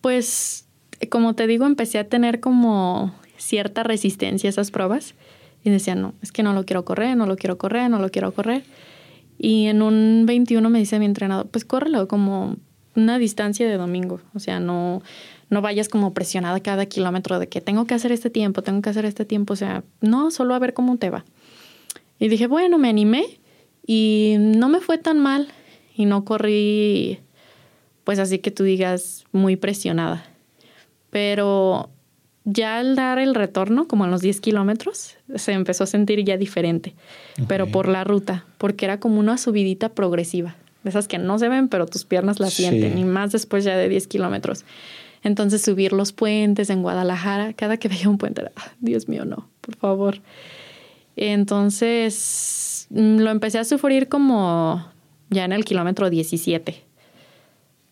Pues, como te digo, empecé a tener como cierta resistencia a esas pruebas y decía, no, es que no lo quiero correr, no lo quiero correr, no lo quiero correr. Y en un 21 me dice mi entrenador, pues córrelo como una distancia de domingo, o sea, no, no vayas como presionada cada kilómetro de que tengo que hacer este tiempo, tengo que hacer este tiempo, o sea, no, solo a ver cómo te va. Y dije, bueno, me animé y no me fue tan mal y no corrí pues así que tú digas muy presionada. Pero ya al dar el retorno, como en los 10 kilómetros, se empezó a sentir ya diferente, pero por la ruta, porque era como una subidita progresiva, de esas que no se ven, pero tus piernas la sienten, y más después ya de 10 kilómetros. Entonces subir los puentes en Guadalajara, cada que veía un puente era, ah, Dios mío, no, por favor. Entonces lo empecé a sufrir como ya en el kilómetro 17,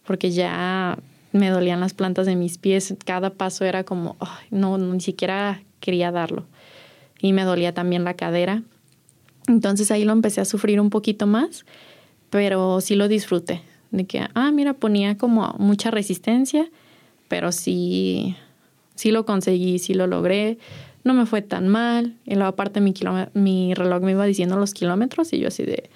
porque ya me dolían las plantas de mis pies, cada paso era como, no, ni siquiera quería darlo. Y me dolía también la cadera. Entonces ahí lo empecé a sufrir un poquito más, pero sí lo disfruté. De que, ah, mira, ponía como mucha resistencia, pero sí, sí lo conseguí, sí lo logré. No me fue tan mal. Y luego aparte mi, mi reloj me iba diciendo los kilómetros y yo así de,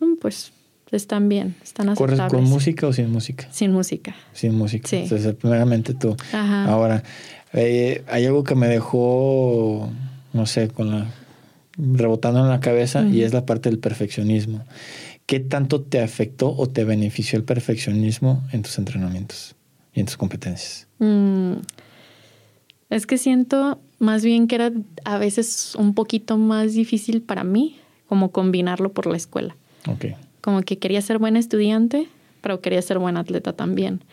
mm, pues están bien, están aceptables. ¿Corres con música o sin música? Sin música. Sin música. Sí. Entonces, primeramente tú. Ajá. Ahora, eh, hay algo que me dejó, no sé, con la rebotando en la cabeza y es la parte del perfeccionismo. ¿Qué tanto te afectó o te benefició el perfeccionismo en tus entrenamientos y en tus competencias? Mm, es que siento más bien que era a veces un poquito más difícil para mí como combinarlo por la escuela. Okay como que quería ser buen estudiante, pero quería ser buen atleta también.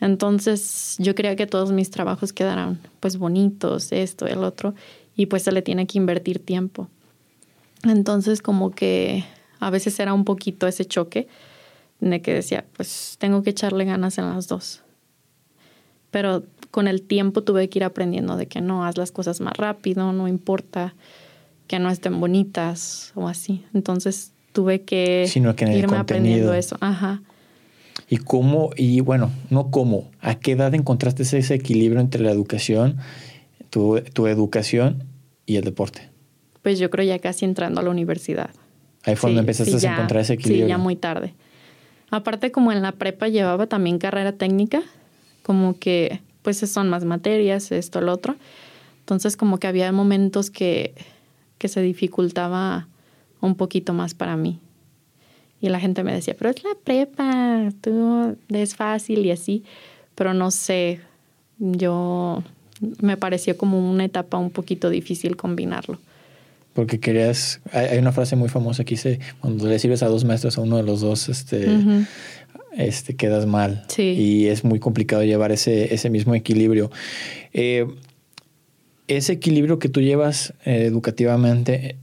Entonces yo quería que todos mis trabajos quedaran pues bonitos, esto, el otro, y pues se le tiene que invertir tiempo. Entonces como que a veces era un poquito ese choque de que decía, pues tengo que echarle ganas en las dos. Pero con el tiempo tuve que ir aprendiendo de que no, haz las cosas más rápido, no importa que no estén bonitas o así. Entonces tuve que, Sino que irme aprendiendo eso. Ajá. ¿Y cómo, y bueno, no cómo, a qué edad encontraste ese equilibrio entre la educación, tu, tu educación y el deporte? Pues yo creo ya casi entrando a la universidad. Ahí fue donde empezaste a encontrar ese equilibrio. Sí, ya muy tarde. Aparte, como en la prepa llevaba también carrera técnica, como que pues son más materias, esto, lo otro. Entonces, como que había momentos que, que se dificultaba un poquito más para mí. Y la gente me decía, pero es la prepa, tú es fácil y así, pero no sé, yo me pareció como una etapa un poquito difícil combinarlo. Porque querías, hay, una frase muy famosa que dice, cuando le sirves a dos maestros, a uno de los dos, este, este quedas mal. Sí. Y es muy complicado llevar ese, ese mismo equilibrio. Eh, ese equilibrio que tú llevas eh, educativamente,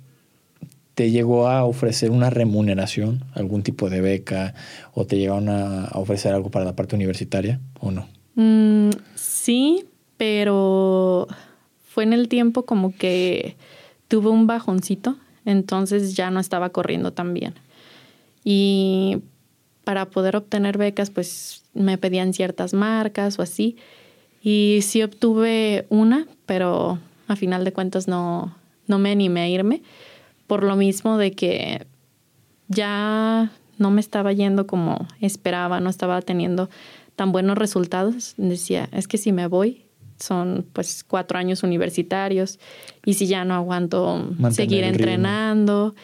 ¿Te llegó a ofrecer una remuneración, algún tipo de beca, o te llegaron a ofrecer algo para la parte universitaria o no? Mm, sí, pero fue en el tiempo como que tuve un bajoncito, entonces ya no estaba corriendo tan bien. Y para poder obtener becas, pues me pedían ciertas marcas o así. Y sí obtuve una, pero a final de cuentas no, no me animé a irme por lo mismo de que ya no me estaba yendo como esperaba, no estaba teniendo tan buenos resultados. Decía, es que si me voy, son pues cuatro años universitarios y si ya no aguanto seguir entrenando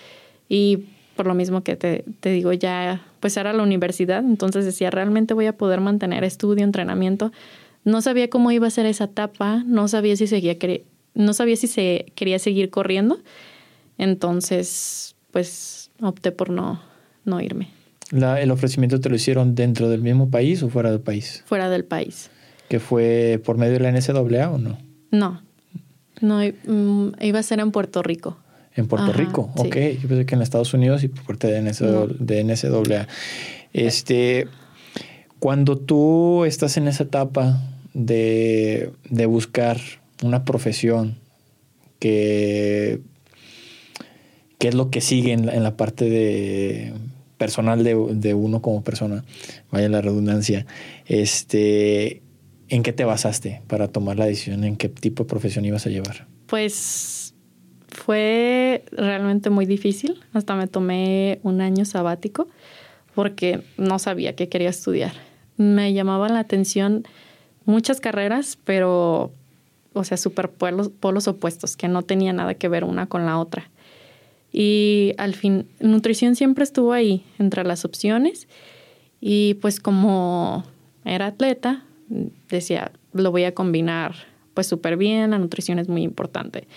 y por lo mismo que te, te, digo, ya pues era la universidad, entonces decía, realmente voy a poder mantener estudio, entrenamiento. No sabía cómo iba a ser esa etapa, no sabía si seguía, no sabía si se quería seguir corriendo entonces, pues opté por no, no irme. La, ¿El ofrecimiento te lo hicieron dentro del mismo país o fuera del país? Fuera del país. ¿Que fue por medio de la NCAA o no? No, no, mm, iba a ser en Puerto Rico. En Puerto Rico, ok. Yo pensé que en Estados Unidos y por parte de, NCAA. Este, cuando tú estás en esa etapa de, de buscar una profesión que qué es lo que sigue en la, parte de personal de, uno como persona, vaya la redundancia, este, ¿en qué te basaste para tomar la decisión en qué tipo de profesión ibas a llevar? Pues fue realmente muy difícil, hasta me tomé un año sabático porque no sabía qué quería estudiar. Me llamaban la atención muchas carreras, pero, o sea, super polos opuestos, que no tenía nada que ver una con la otra. Y al fin, nutrición siempre estuvo ahí entre las opciones. Y pues como era atleta, decía, lo voy a combinar pues súper bien, la nutrición es muy importante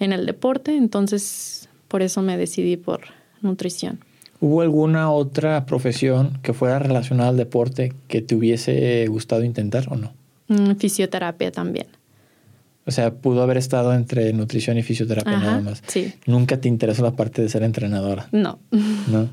en el deporte, entonces por eso me decidí por nutrición. ¿Hubo alguna otra profesión que fuera relacionada al deporte que te hubiese gustado intentar o no? Mm, fisioterapia también. O sea, pudo haber estado entre nutrición y fisioterapia nada más. Sí. Nunca te interesó la parte de ser entrenadora. No. No.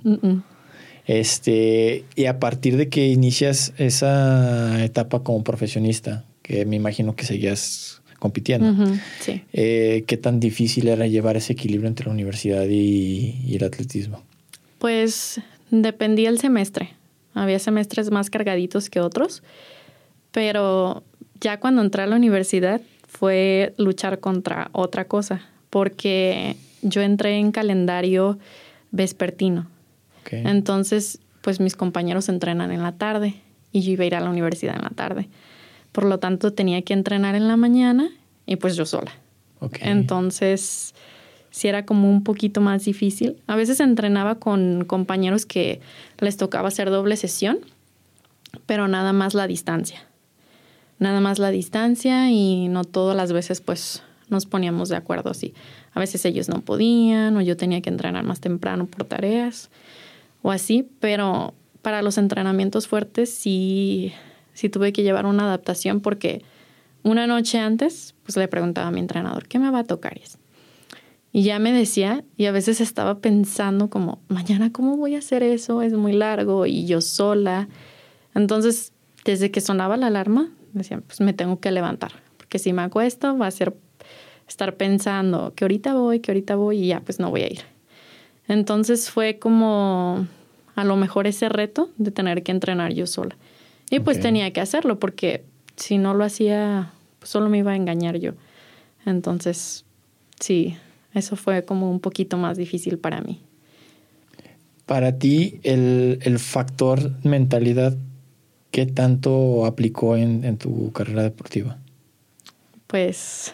Este, y a partir de que inicias esa etapa como profesionista, que me imagino que seguías compitiendo, sí. Eh, ¿qué tan difícil era llevar ese equilibrio entre la universidad y, el atletismo? Pues dependía el semestre. Había semestres más cargaditos que otros, pero ya cuando entré a la universidad fue luchar contra otra cosa, porque yo entré en calendario vespertino. Entonces, pues mis compañeros entrenan en la tarde y yo iba a ir a la universidad en la tarde. Por lo tanto, tenía que entrenar en la mañana y pues yo sola. Entonces, sí era como un poquito más difícil. A veces entrenaba con compañeros que les tocaba hacer doble sesión, pero nada más la distancia. Nada más la distancia y no todas las veces pues nos poníamos de acuerdo así. A veces ellos no podían o yo tenía que entrenar más temprano por tareas o así, pero para los entrenamientos fuertes sí sí tuve que llevar una adaptación porque una noche antes, pues le preguntaba a mi entrenador, ¿qué me va a tocar? Y ya me decía, y a veces estaba pensando como, mañana, ¿cómo voy a hacer eso? Es muy largo y yo sola. Entonces, desde que sonaba la alarma, decía, pues me tengo que levantar, porque si me acuesto va a ser estar pensando que ahorita voy, que ahorita voy y ya, pues no voy a ir. Entonces fue como a lo mejor ese reto de tener que entrenar yo sola. Y pues tenía que hacerlo porque si no lo hacía, pues solo me iba a engañar yo. Entonces, sí, eso fue como un poquito más difícil para mí. Para ti, el, el factor mentalidad, ¿qué tanto aplicó en, en tu carrera deportiva? Pues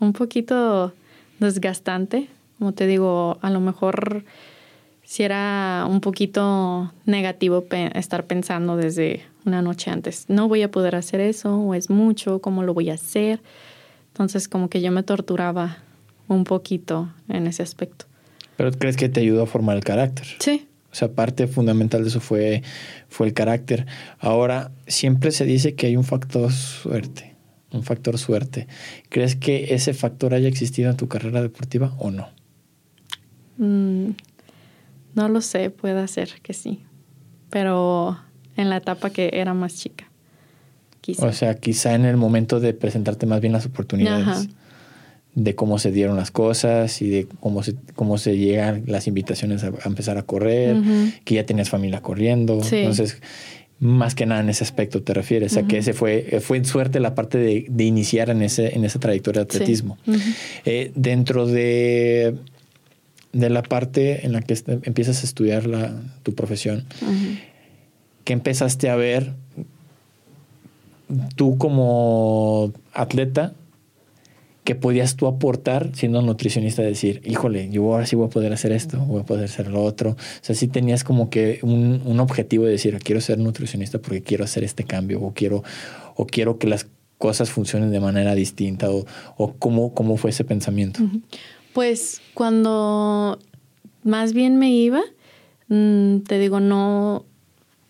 un poquito desgastante. Como te digo, a lo mejor si era un poquito negativo estar pensando desde una noche antes, no voy a poder hacer eso, o es mucho, ¿cómo lo voy a hacer? Entonces como que yo me torturaba un poquito en ese aspecto. ¿Pero crees que te ayudó a formar el carácter? Sí. O sea, parte fundamental de eso fue, fue el carácter. Ahora, siempre se dice que hay un factor suerte, un factor suerte. ¿Crees que ese factor haya existido en tu carrera deportiva o no? Mm, no lo sé, puede ser que sí. Pero en la etapa que era más chica. O sea, quizá en el momento de presentarte más bien las oportunidades. De cómo se dieron las cosas y de cómo se, cómo se llegan las invitaciones a, empezar a correr, que ya tenías familia corriendo. Entonces, más que nada en ese aspecto te refieres, a que ese fue, fue en suerte la parte de, de, iniciar en, ese, en esa trayectoria de atletismo. Eh, dentro de, de la parte en la que empiezas a estudiar la, tu profesión, ¿Qué empezaste a ver tú como atleta que podías tú aportar siendo nutricionista, decir, híjole, yo ahora sí voy a poder hacer esto, voy a poder hacer lo otro. O sea, sí tenías como que un, un objetivo de decir, quiero ser nutricionista porque quiero hacer este cambio o quiero, o quiero que las cosas funcionen de manera distinta o, o cómo, cómo fue ese pensamiento. Pues cuando más bien me iba, mm, te digo, no,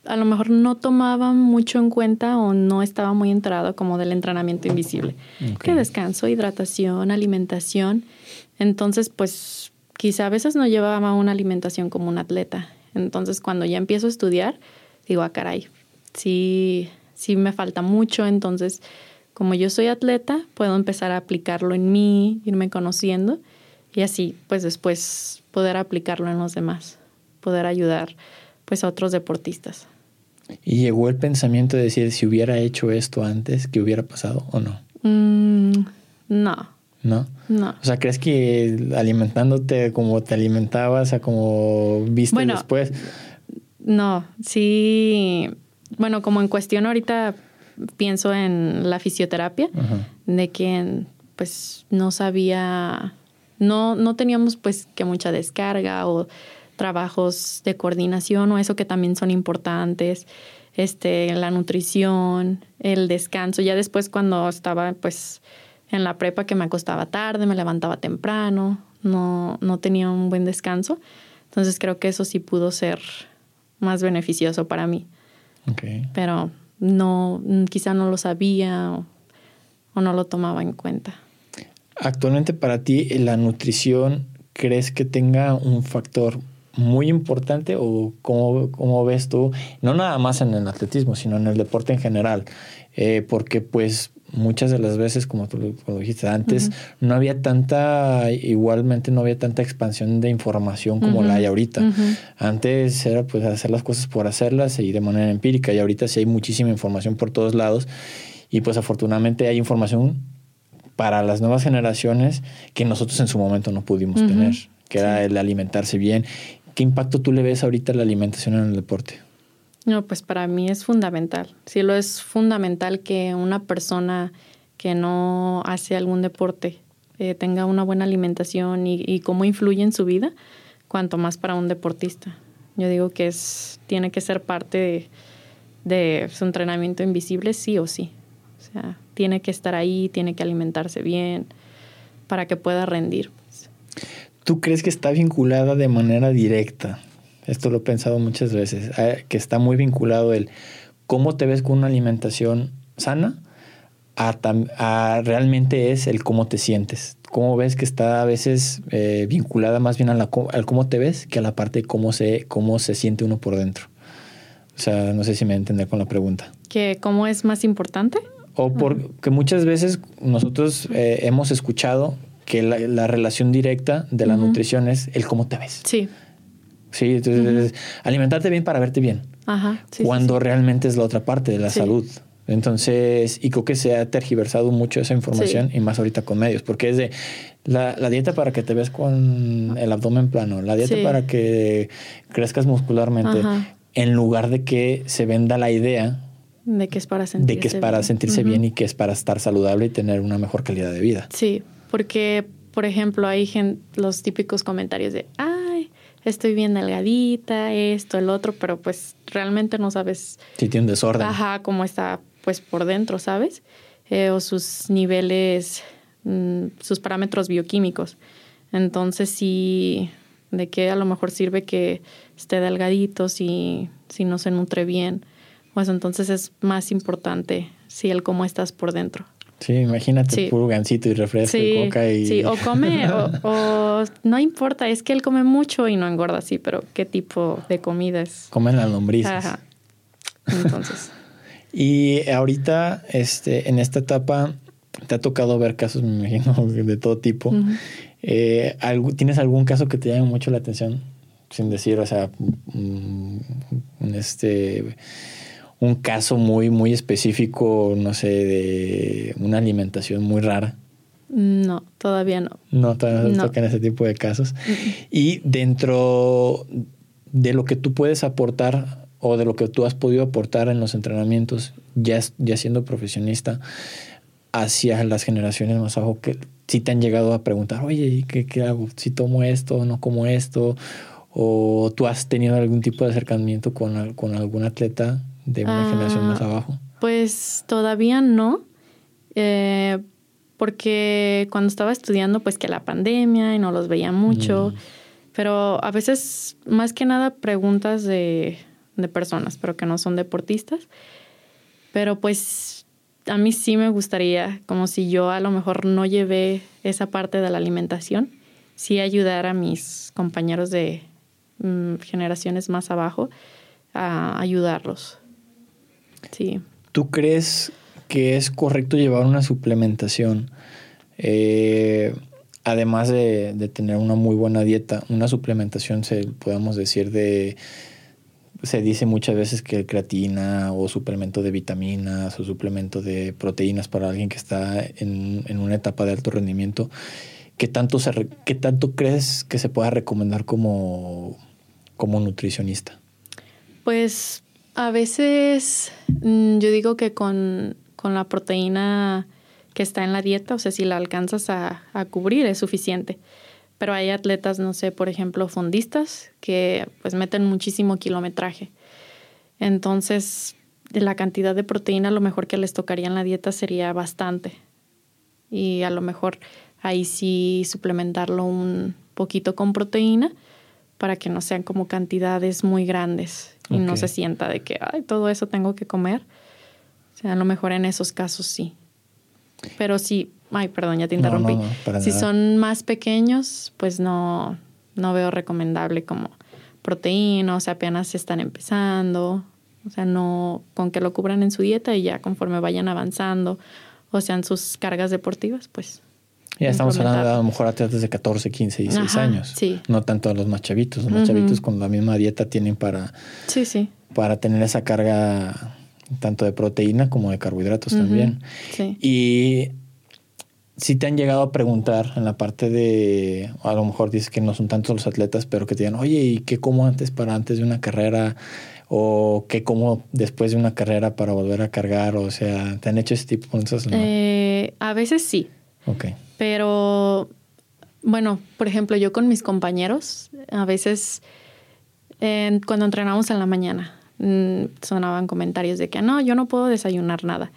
a lo mejor no tomaba mucho en cuenta o no estaba muy enterado como del entrenamiento invisible. Que descanso, hidratación, alimentación. Entonces, pues quizá a veces no llevaba una alimentación como un atleta. Entonces, cuando ya empiezo a estudiar, digo, ah, caray, sí, sí me falta mucho. Entonces, como yo soy atleta, puedo empezar a aplicarlo en mí, irme conociendo y así, pues después poder aplicarlo en los demás, poder ayudar pues a otros deportistas. ¿Y llegó el pensamiento de decir si hubiera hecho esto antes, qué hubiera pasado o no? Mm, no. ¿No? No. O sea, ¿crees que alimentándote como te alimentabas, a como viste después? No, sí. Bueno, como en cuestión ahorita pienso en la fisioterapia, de que pues no sabía, no, no teníamos pues que mucha descarga o trabajos de coordinación o eso que también son importantes, este, la nutrición, el descanso. Ya después cuando estaba pues en la prepa que me acostaba tarde, me levantaba temprano, no, no tenía un buen descanso. Entonces creo que eso sí pudo ser más beneficioso para mí. Pero no, quizá no lo sabía o, no lo tomaba en cuenta. Actualmente para ti la nutrición, ¿crees que tenga un factor muy importante o cómo, ves tú, no nada más en el atletismo, sino en el deporte en general? Eh, porque pues muchas de las veces, como tú lo, dijiste antes, no había tanta, igualmente no había tanta expansión de información como la hay ahorita. Antes era pues hacer las cosas por hacerlas y de manera empírica y ahorita sí hay muchísima información por todos lados y pues afortunadamente hay información para las nuevas generaciones que nosotros en su momento no pudimos tener, que era el alimentarse bien. ¿Qué impacto tú le ves ahorita a la alimentación en el deporte? No, pues para mí es fundamental. Sí, lo es fundamental que una persona que no hace algún deporte eh, tenga una buena alimentación y, cómo influye en su vida, cuanto más para un deportista. Yo digo que es, tiene que ser parte de, su entrenamiento invisible, sí o sí. O sea, tiene que estar ahí, tiene que alimentarse bien para que pueda rendir. Pues. ¿Tú crees que está vinculada de manera directa esto lo he pensado muchas veces, que está muy vinculado el cómo te ves con una alimentación sana a, realmente es el cómo te sientes. Cómo ves que está a veces eh, vinculada más bien a la, al cómo te ves que a la parte de cómo se, cómo se siente uno por dentro. O sea, no sé si me entender con la pregunta. ¿Que cómo es más importante? O porque muchas veces nosotros eh, hemos escuchado que la, relación directa de la nutrición es el cómo te ves. Sí. Sí, entonces alimentarte bien para verte bien. Ajá. cuando realmente es la otra parte de la salud. Entonces, y creo que se ha tergiversado mucho esa información y más ahorita con medios, porque es de la, dieta para que te ves con el abdomen plano, la dieta para que crezcas muscularmente, en lugar de que se venda la idea de que es para sentirse, de que es para sentirse bien y que es para estar saludable y tener una mejor calidad de vida. Sí, porque, por ejemplo, hay los típicos comentarios de, ah, estoy bien delgadita, esto, el otro, pero pues realmente no sabes. Si tiene un desorden. Ajá, cómo está pues por dentro, ¿sabes? Eh, o sus niveles, mm, sus parámetros bioquímicos. Entonces sí, de qué a lo mejor sirve que esté delgadito si, si no se nutre bien. Pues entonces es más importante si el cómo estás por dentro. Sí, imagínate puro gancito y refresco y coca y... Sí, o come, o, no importa, es que él come mucho y no engorda, sí, pero ¿qué tipo de comida es? Comen las lombrices. Ajá. Entonces... y ahorita, este, en esta etapa, te ha tocado ver casos, me imagino, de todo tipo. Eh, ¿Tienes algún caso que te llame mucho la atención? Sin decir, o sea, mm, este un caso muy, muy específico, no sé, de una alimentación muy rara? No, todavía no. No, todavía no, tocan ese tipo de casos. Y dentro de lo que tú puedes aportar o de lo que tú has podido aportar en los entrenamientos, ya, ya siendo profesionista, hacia las generaciones más abajo, que si te han llegado a preguntar, oye, ¿qué, qué hago? Si tomo esto, no como esto, o tú has tenido algún tipo de acercamiento con, con algún atleta de una generación más ah, abajo? Pues todavía no, eh, porque cuando estaba estudiando, pues que la pandemia y no los veía mucho, mm. pero a veces más que nada preguntas de, de personas, pero que no son deportistas, pero pues a mí sí me gustaría, como si yo a lo mejor no llevé esa parte de la alimentación, sí ayudar a mis compañeros de mm, generaciones más abajo a ayudarlos. Sí. ¿Tú crees que es correcto llevar una suplementación? Eh, además de, tener una muy buena dieta, una suplementación, se, podemos decir, de... Se dice muchas veces que creatina o suplemento de vitaminas o suplemento de proteínas para alguien que está en, en una etapa de alto rendimiento. ¿Qué tanto, se, ¿Qué tanto crees que se pueda recomendar como, como nutricionista? Pues a veces mm, yo digo que con, la proteína que está en la dieta, o sea, si la alcanzas a, cubrir es suficiente. Pero hay atletas, no sé, por ejemplo, fondistas que pues meten muchísimo kilometraje. Entonces, de la cantidad de proteína, lo mejor que les tocaría en la dieta sería bastante. y a lo mejor ahí sí suplementarlo un poquito con proteína para que no sean como cantidades muy grandes y no se sienta de que, ay, todo eso tengo que comer. O sea, a lo mejor en esos casos sí. Pero sí, ay, perdón, ya te interrumpí. si son más pequeños, pues no, no veo recomendable como proteína, o sea, apenas están empezando, o sea, no con que lo cubran en su dieta y ya conforme vayan avanzando, o sean sus cargas deportivas, pues. Ya estamos hablando de a lo mejor atletas de 14, 15, 16 años. Sí. No tanto a los más chavitos. Los más chavitos con la misma dieta tienen para, sí, sí. para tener esa carga tanto de proteína como de carbohidratos también. Sí. Y si te han llegado a preguntar en la parte de, a lo mejor dices que no son tantos los atletas, pero que te digan, oye, ¿y qué como antes para antes de una carrera? ¿O qué como después de una carrera para volver a cargar? O sea, ¿te han hecho ese tipo de cosas? Eh, a veces sí. Ok. Pero, bueno, por ejemplo, yo con mis compañeros, a veces cuando entrenamos en la mañana, mm, sonaban comentarios de que no, yo no puedo desayunar nada.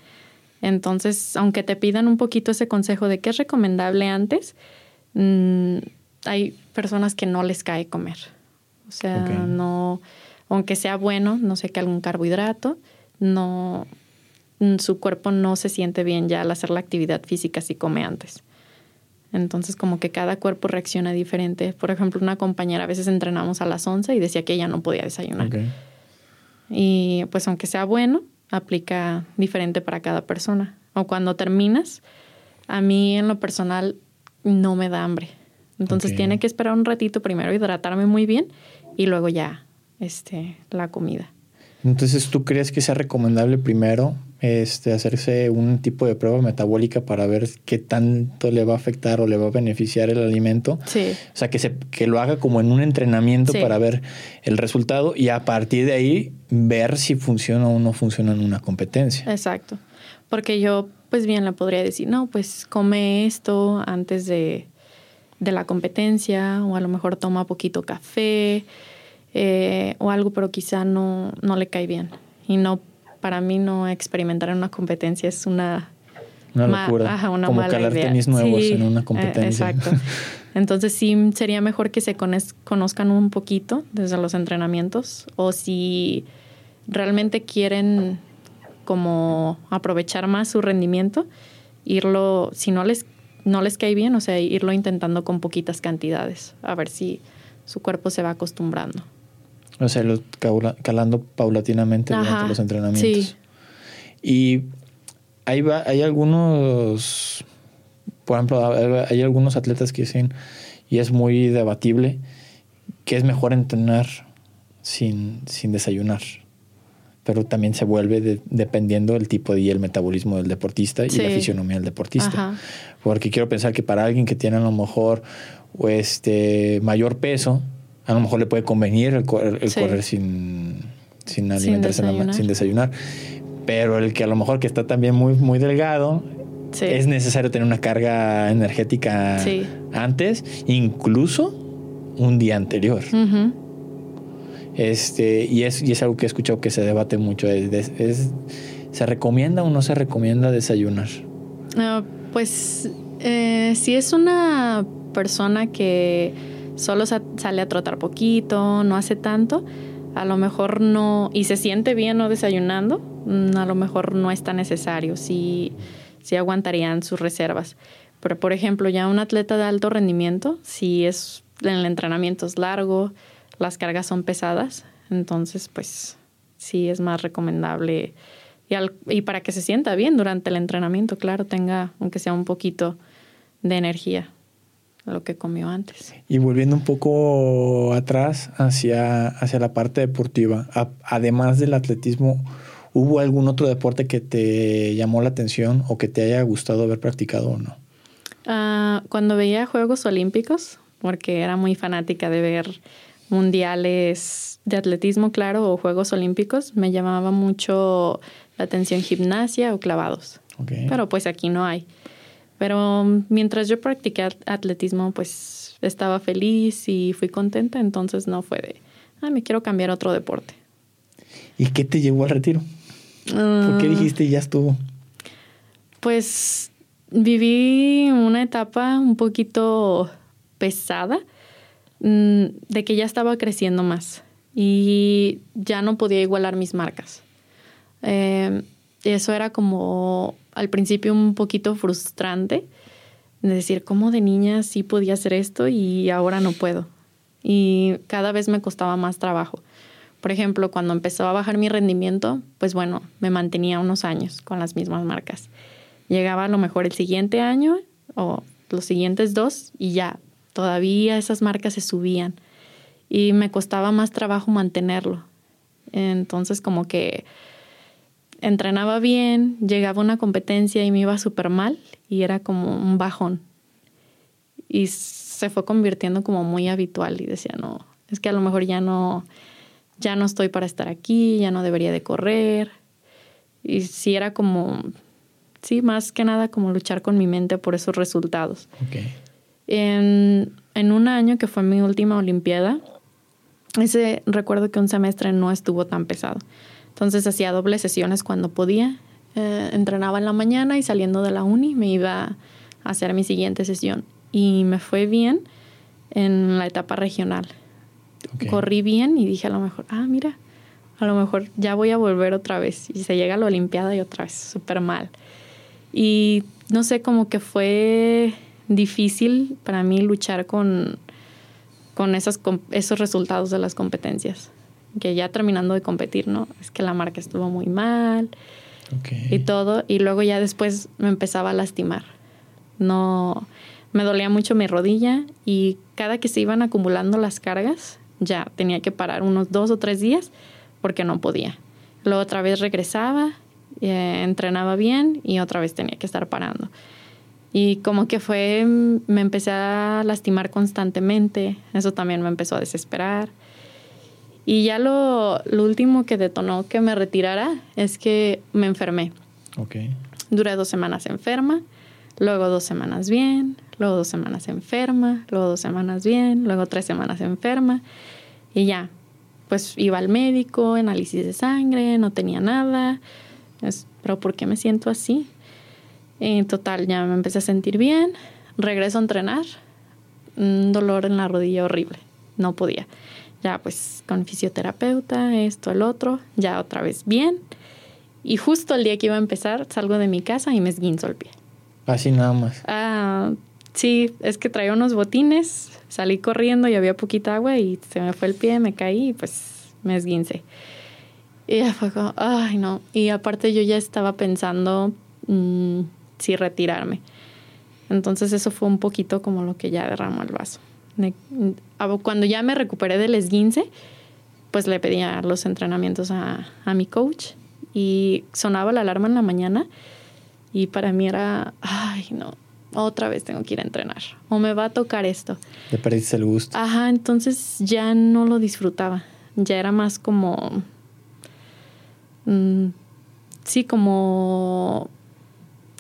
Entonces, aunque te pidan un poquito ese consejo de qué es recomendable antes, mm, hay personas que no les cae comer. O sea, no, aunque sea bueno, no sé qué algún carbohidrato, no, mm, su cuerpo no se siente bien ya al hacer la actividad física si come antes. Entonces, como que cada cuerpo reacciona diferente. Por ejemplo, una compañera a veces entrenamos a las 11 y decía que ella no podía desayunar. Y pues aunque sea bueno, aplica diferente para cada persona. O cuando terminas, a mí en lo personal no me da hambre. Entonces tiene que esperar un ratito primero, hidratarme muy bien y luego ya este, la comida. Entonces, ¿tú crees que sea recomendable primero este, hacerse un tipo de prueba metabólica para ver qué tanto le va a afectar o le va a beneficiar el alimento? Sí. O sea, que, se, que lo haga como en un entrenamiento para ver el resultado y a partir de ahí ver si funciona o no funciona en una competencia. Exacto. Porque yo, pues bien, le podría decir, no, pues come esto antes de, de la competencia o a lo mejor toma poquito café eh, o algo, pero quizá no, no le cae bien. Y no, para mí no experimentar en una competencia es una... Una locura. Como calar tenis nuevos en una eh, competencia. exacto. Entonces sí sería mejor que se conozcan un poquito desde los entrenamientos o si realmente quieren como aprovechar más su rendimiento, irlo, si no les, no les cae bien, o sea, irlo intentando con poquitas cantidades, a ver si su cuerpo se va acostumbrando. O sea, lo calando paulatinamente durante los entrenamientos. Y hay, hay algunos, por ejemplo, hay algunos atletas que dicen, y es muy debatible, que es mejor entrenar sin, sin desayunar. Pero también se vuelve dependiendo del tipo de, y el metabolismo del deportista y la fisionomía del deportista. Porque quiero pensar que para alguien que tiene a lo mejor este, mayor peso, a lo mejor le puede convenir el, correr sin, sin alimentarse, sin desayunar. Pero el que a lo mejor que está también muy, muy delgado, es necesario tener una carga energética antes, incluso un día anterior. este, y, es, y es algo que he escuchado que se debate mucho. Es, ¿Se recomienda o no se recomienda desayunar? Ah, pues eh, si es una persona que solo sale a trotar poquito, no hace tanto, a lo mejor no, y se siente bien no desayunando, mm, a lo mejor no es tan necesario, sí, sí aguantarían sus reservas. Pero por ejemplo, ya un atleta de alto rendimiento, si es el entrenamiento es largo, las cargas son pesadas, entonces pues sí es más recomendable y, y para que se sienta bien durante el entrenamiento, claro, tenga aunque sea un poquito de energía lo que comió antes. Y volviendo un poco atrás hacia, hacia la parte deportiva, además del atletismo, ¿hubo algún otro deporte que te llamó la atención o que te haya gustado haber practicado o no? Ah, cuando veía Juegos Olímpicos, porque era muy fanática de ver mundiales de atletismo, claro, o Juegos Olímpicos, me llamaba mucho la atención gimnasia o clavados. Pero pues aquí no hay. Pero mientras yo practiqué atletismo, pues estaba feliz y fui contenta, entonces no fue de, ah, me quiero cambiar a otro deporte. ¿Y qué te llevó al retiro? ¿Por qué ah. dijiste ya estuvo? Pues viví una etapa un poquito pesada mm, de que ya estaba creciendo más y ya no podía igualar mis marcas. Eh, eso era como al principio un poquito frustrante, de decir, ¿cómo de niña sí podía hacer esto y ahora no puedo? Y cada vez me costaba más trabajo. Por ejemplo, cuando empezó a bajar mi rendimiento, pues bueno, me mantenía unos años con las mismas marcas. Llegaba a lo mejor el siguiente año o los siguientes dos y ya, todavía esas marcas se subían y me costaba más trabajo mantenerlo. Entonces como que entrenaba bien, llegaba una competencia y me iba súper mal y era como un bajón. Y se fue convirtiendo como muy habitual y decía, no, es que a lo mejor ya no, ya no estoy para estar aquí, ya no debería de correr. Y sí era como, sí, más que nada como luchar con mi mente por esos resultados. En, en un año que fue mi última Olimpiada, ese recuerdo que un semestre no estuvo tan pesado. Entonces hacía dobles sesiones cuando podía. Eh, entrenaba en la mañana y saliendo de la uni me iba a hacer mi siguiente sesión. Y me fue bien en la etapa regional. Corrí bien y dije a lo mejor, ah, mira, a lo mejor ya voy a volver otra vez. Y se llega a la Olimpiada y otra vez, súper mal. Y no sé, como que fue difícil para mí luchar con con esos, esos resultados de las competencias. Que ya terminando de competir, ¿no? Es que la marca estuvo muy mal y todo. Y luego ya después me empezaba a lastimar. No, me dolía mucho mi rodilla y cada que se iban acumulando las cargas, ya tenía que parar unos dos o tres días porque no podía. Luego otra vez regresaba, eh, entrenaba bien y otra vez tenía que estar parando. Y como que fue, me empecé a lastimar constantemente, eso también me empezó a desesperar. Y ya lo, lo último que detonó que me retirara es que me enfermé. Okay. Duré dos semanas enferma, luego dos semanas bien, luego dos semanas enferma, luego dos semanas bien, luego tres semanas enferma. Y ya, pues iba al médico, análisis de sangre, no tenía nada. pero ¿por qué me siento así? En total, ya me empecé a sentir bien. Regreso a entrenar. Un dolor en la rodilla horrible. No podía. Ya pues con fisioterapeuta, esto, el otro. Ya otra vez bien. Y justo el día que iba a empezar, salgo de mi casa y me esguinzo el pie. Así nada más. Ah, sí, es que traía unos botines. Salí corriendo y había poquita agua y se me fue el pie, me caí y pues me esguince. Y ya fue como, ay no. Y aparte yo ya estaba pensando... Mm, sí retirarme. Entonces eso fue un poquito como lo que ya derramó el vaso. Cuando ya me recuperé del esguince, pues le pedía los entrenamientos a, a mi coach y sonaba la alarma en la mañana y para mí era, ay no, otra vez tengo que ir a entrenar o me va a tocar esto. Le perdiste el gusto. Ajá, entonces ya no lo disfrutaba, ya era más como, mm, sí, como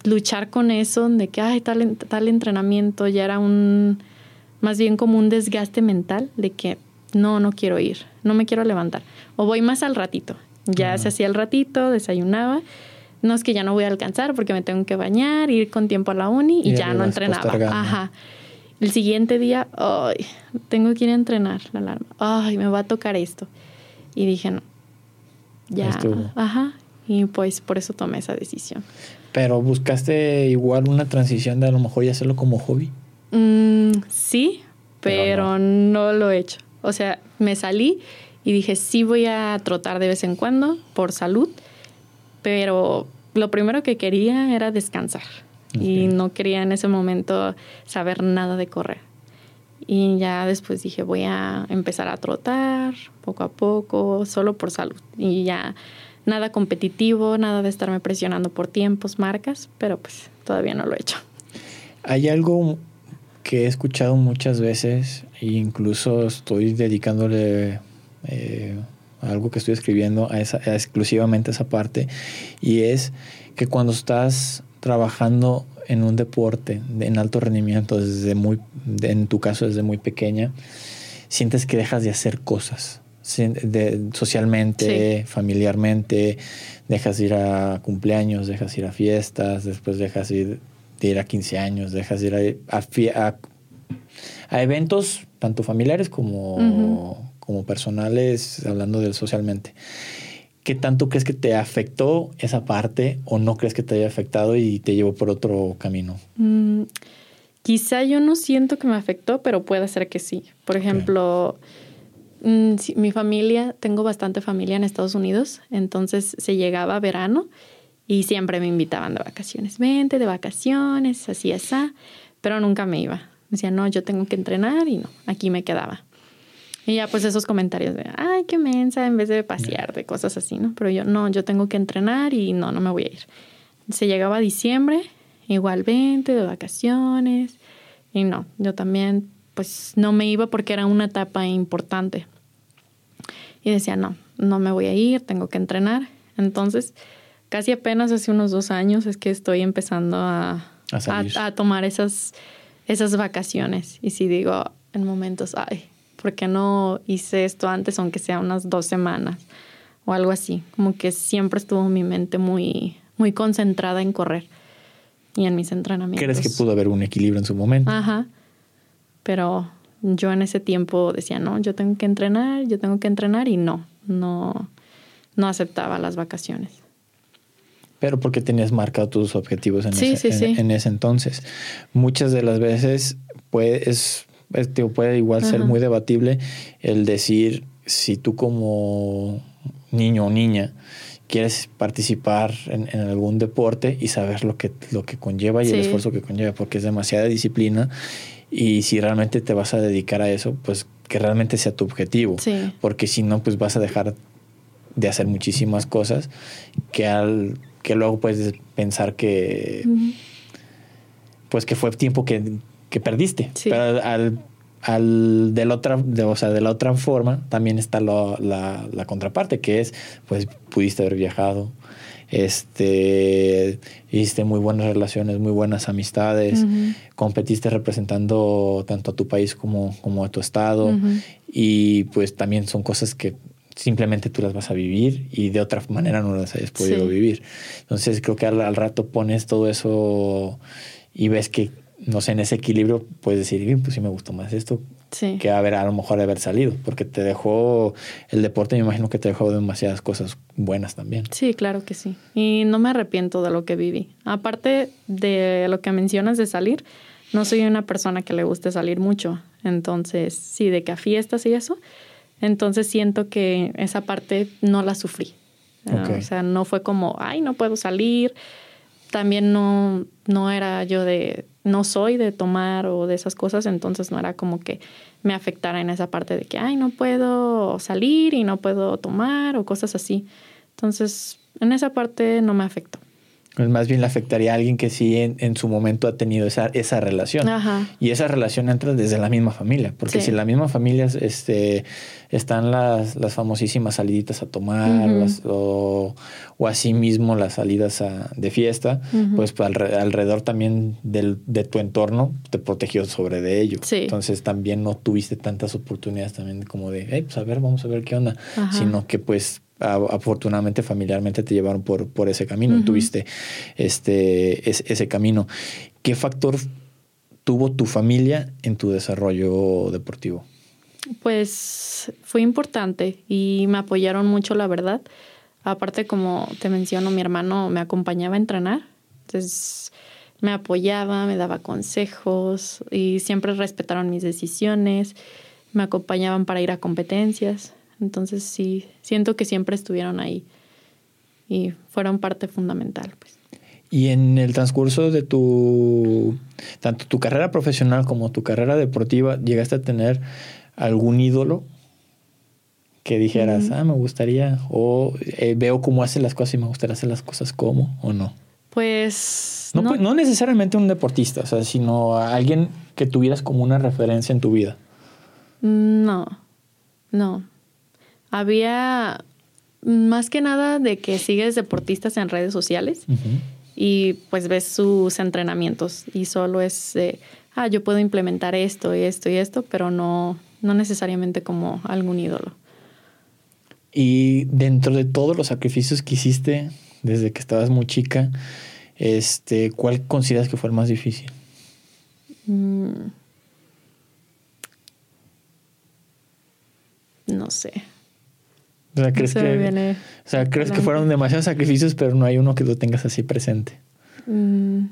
luchar con eso de que, ay, tal, tal entrenamiento ya era un, más bien como un desgaste mental de que no, no quiero ir, no me quiero levantar. O voy más al ratito. Ya se hacía el ratito, desayunaba. No es que ya no voy a alcanzar porque me tengo que bañar, ir con tiempo a la uni y, ya no entrenaba. Ajá. El siguiente día, ay, tengo que ir a entrenar la alarma. Ay, me va a tocar esto. Y dije, no. Ya. Ajá. Y pues por eso tomé esa decisión. Pero buscaste igual una transición de a lo mejor ya hacerlo como hobby. Mm, sí, pero, no. lo he hecho. O sea, me salí y dije, sí voy a trotar de vez en cuando por salud, pero lo primero que quería era descansar y no quería en ese momento saber nada de correr. Y ya después dije, voy a empezar a trotar poco a poco, solo por salud. Y ya nada competitivo, nada de estarme presionando por tiempos, marcas, pero pues todavía no lo he hecho. Hay algo que he escuchado muchas veces e incluso estoy dedicándole eh, algo que estoy escribiendo a esa, exclusivamente a esa parte y es que cuando estás trabajando en un deporte en alto rendimiento desde muy en tu caso desde muy pequeña sientes que dejas de hacer cosas de, socialmente, familiarmente, dejas ir a cumpleaños, dejas ir a fiestas, después dejas ir de ir a 15 años, dejas de ir a, a, eventos tanto familiares como, como personales, hablando del socialmente. ¿Qué tanto crees que te afectó esa parte o no crees que te haya afectado y te llevó por otro camino? Mm, quizá yo no siento que me afectó, pero puede ser que sí. Por ejemplo, mm, mi familia, tengo bastante familia en Estados Unidos, entonces se llegaba verano y siempre me invitaban de vacaciones. Vente de vacaciones, así, así, pero nunca me iba. Decía, no, yo tengo que entrenar y no, aquí me quedaba. Y ya pues esos comentarios de, ay, qué mensa, en vez de pasear, de cosas así, ¿no? Pero yo, no, yo tengo que entrenar y no, no me voy a ir. Se llegaba a diciembre, igual 20 de vacaciones, y no, yo también pues no me iba porque era una etapa importante. Y decía, no, no me voy a ir, tengo que entrenar. Entonces, casi apenas hace unos dos años es que estoy empezando a, a, a tomar esas, esas vacaciones. Y si digo en momentos, ay, ¿por qué no hice esto antes, aunque sea unas dos semanas o algo así? Como que siempre estuvo mi mente muy, muy concentrada en correr y en mis entrenamientos. ¿Crees que pudo haber un equilibrio en su momento? Ajá. Pero yo en ese tiempo decía, no, yo tengo que entrenar, yo tengo que entrenar y no, no, no aceptaba las vacaciones. Pero porque tenías marcado tus objetivos en, ese, en ese entonces. Muchas de las veces pues, puede igual ser muy debatible el decir si tú como niño o niña quieres participar en, algún deporte y saber lo que, lo que conlleva y el esfuerzo que conlleva, porque es demasiada disciplina y si realmente te vas a dedicar a eso, pues que realmente sea tu objetivo, porque si no, pues vas a dejar de hacer muchísimas cosas que al que luego puedes pensar que pues que fue tiempo que que perdiste. Pero al, al de, la otra, de, o sea, de la otra forma también está la, la, contraparte, que es, pues pudiste haber viajado, este, hiciste muy buenas relaciones, muy buenas amistades, competiste representando tanto a tu país como, como a tu estado. Y pues también son cosas que simplemente tú las vas a vivir y de otra manera no las hayas podido vivir. Entonces creo que al, rato pones todo eso y ves que no sé, en ese equilibrio puedes decir, pues sí me gustó más esto que haber, a lo mejor haber salido, porque te dejó el deporte, me imagino que te dejó demasiadas cosas buenas también. Sí, claro que sí. Y no me arrepiento de lo que viví. Aparte de lo que mencionas de salir, no soy una persona que le guste salir mucho. Entonces, sí, de que a fiestas y eso. Entonces siento que esa parte no la sufrí. O sea, no fue como, ay, no puedo salir. También no, no era yo de no soy de tomar o de esas cosas, entonces no era como que me afectara en esa parte de que, ay, no puedo salir y no puedo tomar o cosas así. Entonces, en esa parte no me afectó. Pues más bien le afectaría a alguien que sí en, su momento ha tenido esa, esa relación. Y esa relación entra desde la misma familia, porque si en la misma familia este, están las, las famosísimas saliditas a tomar o, o así mismo las salidas de fiesta, pues, pues alrededor también del, de tu entorno te protegió sobre de ello. Entonces también no tuviste tantas oportunidades también como de, hey, pues a ver, vamos a ver qué onda, sino que pues afortunadamente familiarmente te llevaron por, por ese camino, tuviste este, ese camino. ¿Qué factor tuvo tu familia en tu desarrollo deportivo? Pues fue importante y me apoyaron mucho, la verdad. Aparte, como te menciono, mi hermano me acompañaba a entrenar, entonces me apoyaba, me daba consejos y siempre respetaron mis decisiones, me acompañaban para ir a competencias. Entonces sí, siento que siempre estuvieron ahí y fueron parte fundamental. Pues. Y en el transcurso de tu, tanto tu carrera profesional como tu carrera deportiva, ¿llegaste a tener algún ídolo que dijeras, ah, me gustaría, o eh, veo cómo hace las cosas y me gustaría hacer las cosas como, o no? Pues no, no, no necesariamente un deportista, o sea, sino alguien que tuvieras como una referencia en tu vida. No, no había más que nada de que sigues deportistas en redes sociales y pues ves sus entrenamientos y solo es, ah, yo puedo implementar esto y esto y esto, pero no, no necesariamente como algún ídolo. Y dentro de todos los sacrificios que hiciste desde que estabas muy chica, Este, ¿Cuál consideras que fue el más difícil? Mm. No sé. O sea, ¿crees, que, o sea, ¿crees que fueron demasiados sacrificios, pero no hay uno que lo tengas así presente? Mm,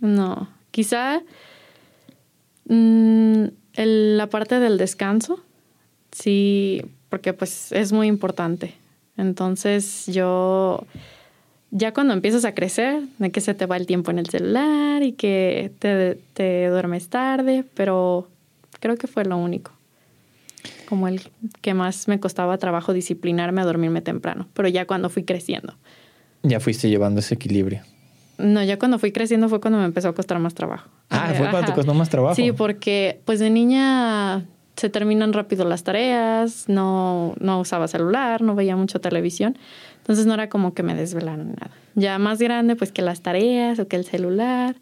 no. Quizá mm, la parte del descanso, sí, porque pues es muy importante. Entonces yo, ya cuando empiezas a crecer, de que se te va el tiempo en el celular y que te, te duermes tarde, pero creo que fue lo único como el que más me costaba trabajo disciplinarme a dormirme temprano, pero ya cuando fui creciendo. Ya fuiste llevando ese equilibrio. No, ya cuando fui creciendo fue cuando me empezó a costar más trabajo. Ah, fue cuando te costó más trabajo. Sí, porque pues de niña se terminan rápido las tareas, no, no usaba celular, no veía mucho televisión, entonces no era como que me desvelaran nada. Ya más grande, pues que las tareas o que el celular.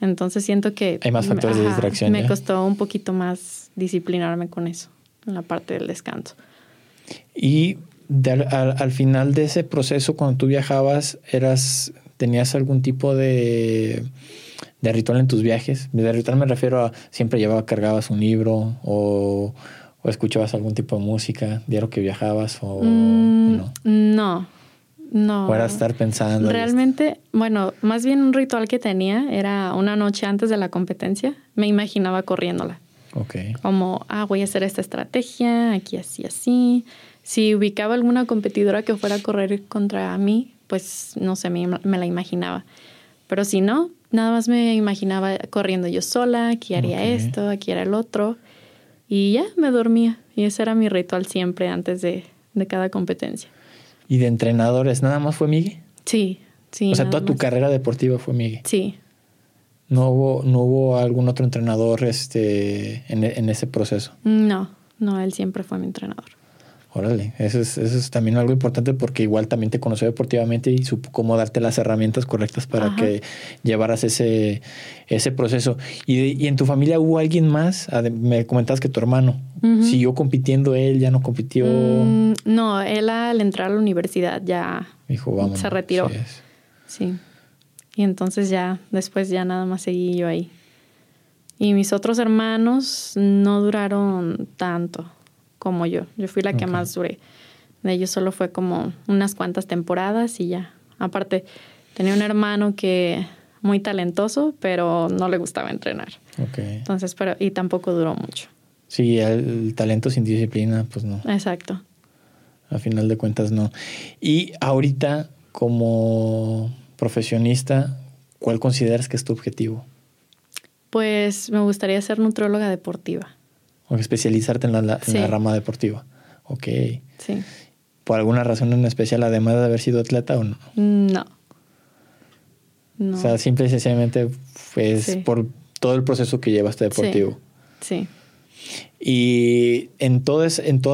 Entonces siento que... Hay más factores de distracción. Me costó un poquito más disciplinarme con eso en la parte del descanso. Y al, final de ese proceso, cuando tú viajabas, eras, ¿tenías algún tipo de, de ritual en tus viajes? De ritual me refiero a siempre llevaba, cargabas un libro o, o escuchabas algún tipo de música diario que viajabas o mm, no. No. No. O era estar pensando. Realmente, bueno, más bien un ritual que tenía era una noche antes de la competencia, me imaginaba corriéndola. Como, ah, voy a hacer esta estrategia, aquí así, así. Si ubicaba alguna competidora que fuera a correr contra mí, pues no sé, me, la imaginaba. Pero si no, nada más me imaginaba corriendo yo sola, aquí haría esto, aquí era el otro. Y ya me dormía. Y ese era mi ritual siempre antes de, de cada competencia. ¿Y de entrenadores nada más fue Miguel? Sí, sí. O sea, toda tu carrera deportiva fue Miguel. Sí, ¿No hubo, no hubo algún otro entrenador este, en, ese proceso? No, no, él siempre fue mi entrenador. Órale, eso es, eso es también algo importante porque igual también te conoció deportivamente y supo cómo darte las herramientas correctas para que llevaras ese, ese proceso. ¿Y, en tu familia hubo alguien más? Me comentabas que tu hermano siguió compitiendo, él ya no compitió. Mm, no, él al entrar a la universidad ya Dijo, se retiró. sí. Y entonces ya, después ya nada más seguí yo ahí. Y mis otros hermanos no duraron tanto como yo. Yo fui la que más duré. De ellos solo fue como unas cuantas temporadas y ya. Aparte, tenía un hermano que muy talentoso, pero no le gustaba entrenar. Okay. Entonces, pero, y tampoco duró mucho. Sí, el talento sin disciplina, pues no. Exacto. A final de cuentas, no. Y ahorita, como profesionista, ¿cuál consideras que es tu objetivo? Pues me gustaría ser nutróloga deportiva. O especializarte en la, rama deportiva. Ok. Sí. ¿Por alguna razón en especial, además de haber sido atleta o no? No. O sea, simple y sencillamente pues por todo el proceso que llevaste deportivo. Sí. Y en, toda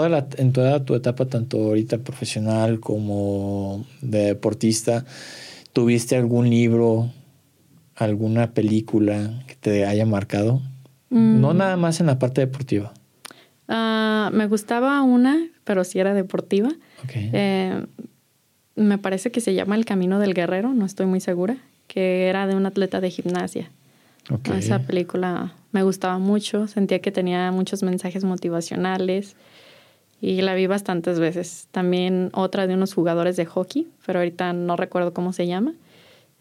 la, en toda tu etapa, tanto ahorita profesional como de deportista, ¿Tuviste algún libro, alguna película que te haya marcado? No mm. nada más en la parte deportiva. Ah, me gustaba una, pero sí era deportiva. Eh, me parece que se llama El Camino del Guerrero, no estoy muy segura, que era de un atleta de gimnasia. Esa película me gustaba mucho, sentía que tenía muchos mensajes motivacionales y la vi bastantes veces. También otra de unos jugadores de hockey, pero ahorita no recuerdo cómo se llama.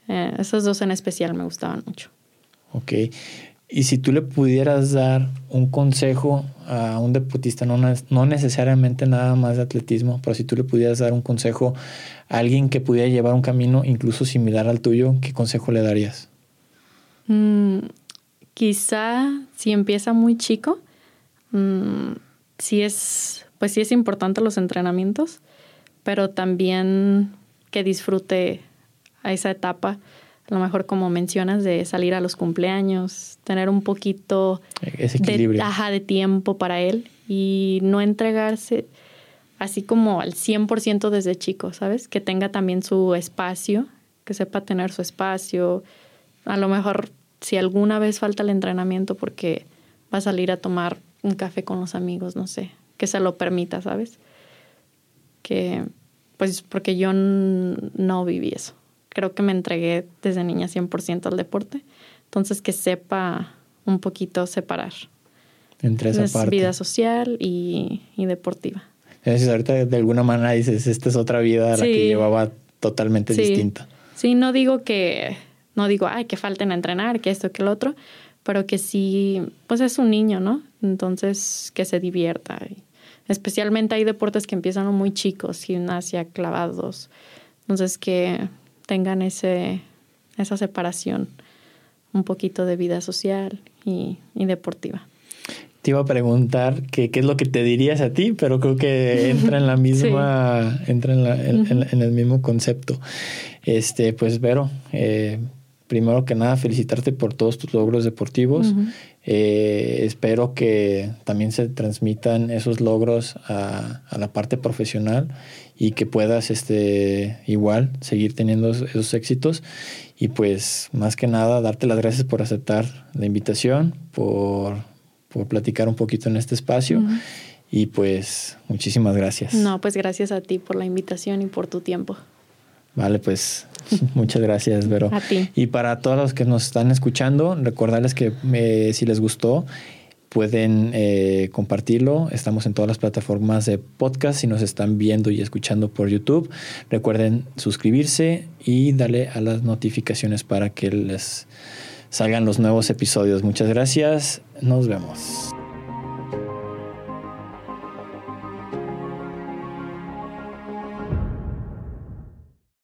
Eh, esos dos en especial me gustaban mucho. Ok. Y si tú le pudieras dar un consejo a un deportista, no, no necesariamente nada más de atletismo, pero si tú le pudieras dar un consejo a alguien que pudiera llevar un camino incluso similar al tuyo, ¿qué consejo le darías? Mm, quizá si empieza muy chico, mm, si es pues sí es importante los entrenamientos, pero también que disfrute a esa etapa, a lo mejor como mencionas, de salir a los cumpleaños, tener un poquito De, de tiempo para él y no entregarse así como al 100% desde chico, ¿sabes? Que tenga también su espacio, que sepa tener su espacio. A lo mejor si alguna vez falta el entrenamiento porque va a salir a tomar un café con los amigos, no sé, que se lo permita, ¿sabes? Que, pues porque yo no viví eso. creo que me entregué desde niña 100% al deporte. Entonces, que sepa un poquito separar. Entre esa parte. Vida social y, deportiva. Es ahorita de alguna manera dices, esta es otra vida a la que llevaba totalmente distinta. Sí, no digo que, no digo, ay, que falten a entrenar, que esto, que lo otro, pero que sí, pues es un niño, ¿no? Entonces, que se divierta. Especialmente hay deportes que empiezan muy chicos, gimnasia, clavados. Entonces, que tengan ese, esa separación, un poquito de vida social y, deportiva. Te iba a preguntar qué es lo que te dirías a ti, pero creo que entra en la misma, entra en, la, en, el mismo concepto. Este, pues Vero, eh, primero que nada felicitarte por todos tus logros deportivos. Eh, espero que también se transmitan esos logros a, a, la parte profesional y que puedas este, igual seguir teniendo esos éxitos. Y pues más que nada, darte las gracias por aceptar la invitación, por, por platicar un poquito en este espacio. Y pues muchísimas gracias. No, pues gracias a ti por la invitación y por tu tiempo. Vale, pues muchas gracias, Vero. A ti. Y para todos los que nos están escuchando, recordarles que eh, si les gustó, pueden eh, compartirlo. Estamos en todas las plataformas de podcast. Si nos están viendo y escuchando por YouTube, recuerden suscribirse y darle a las notificaciones para que les salgan los nuevos episodios. Muchas gracias. Nos vemos.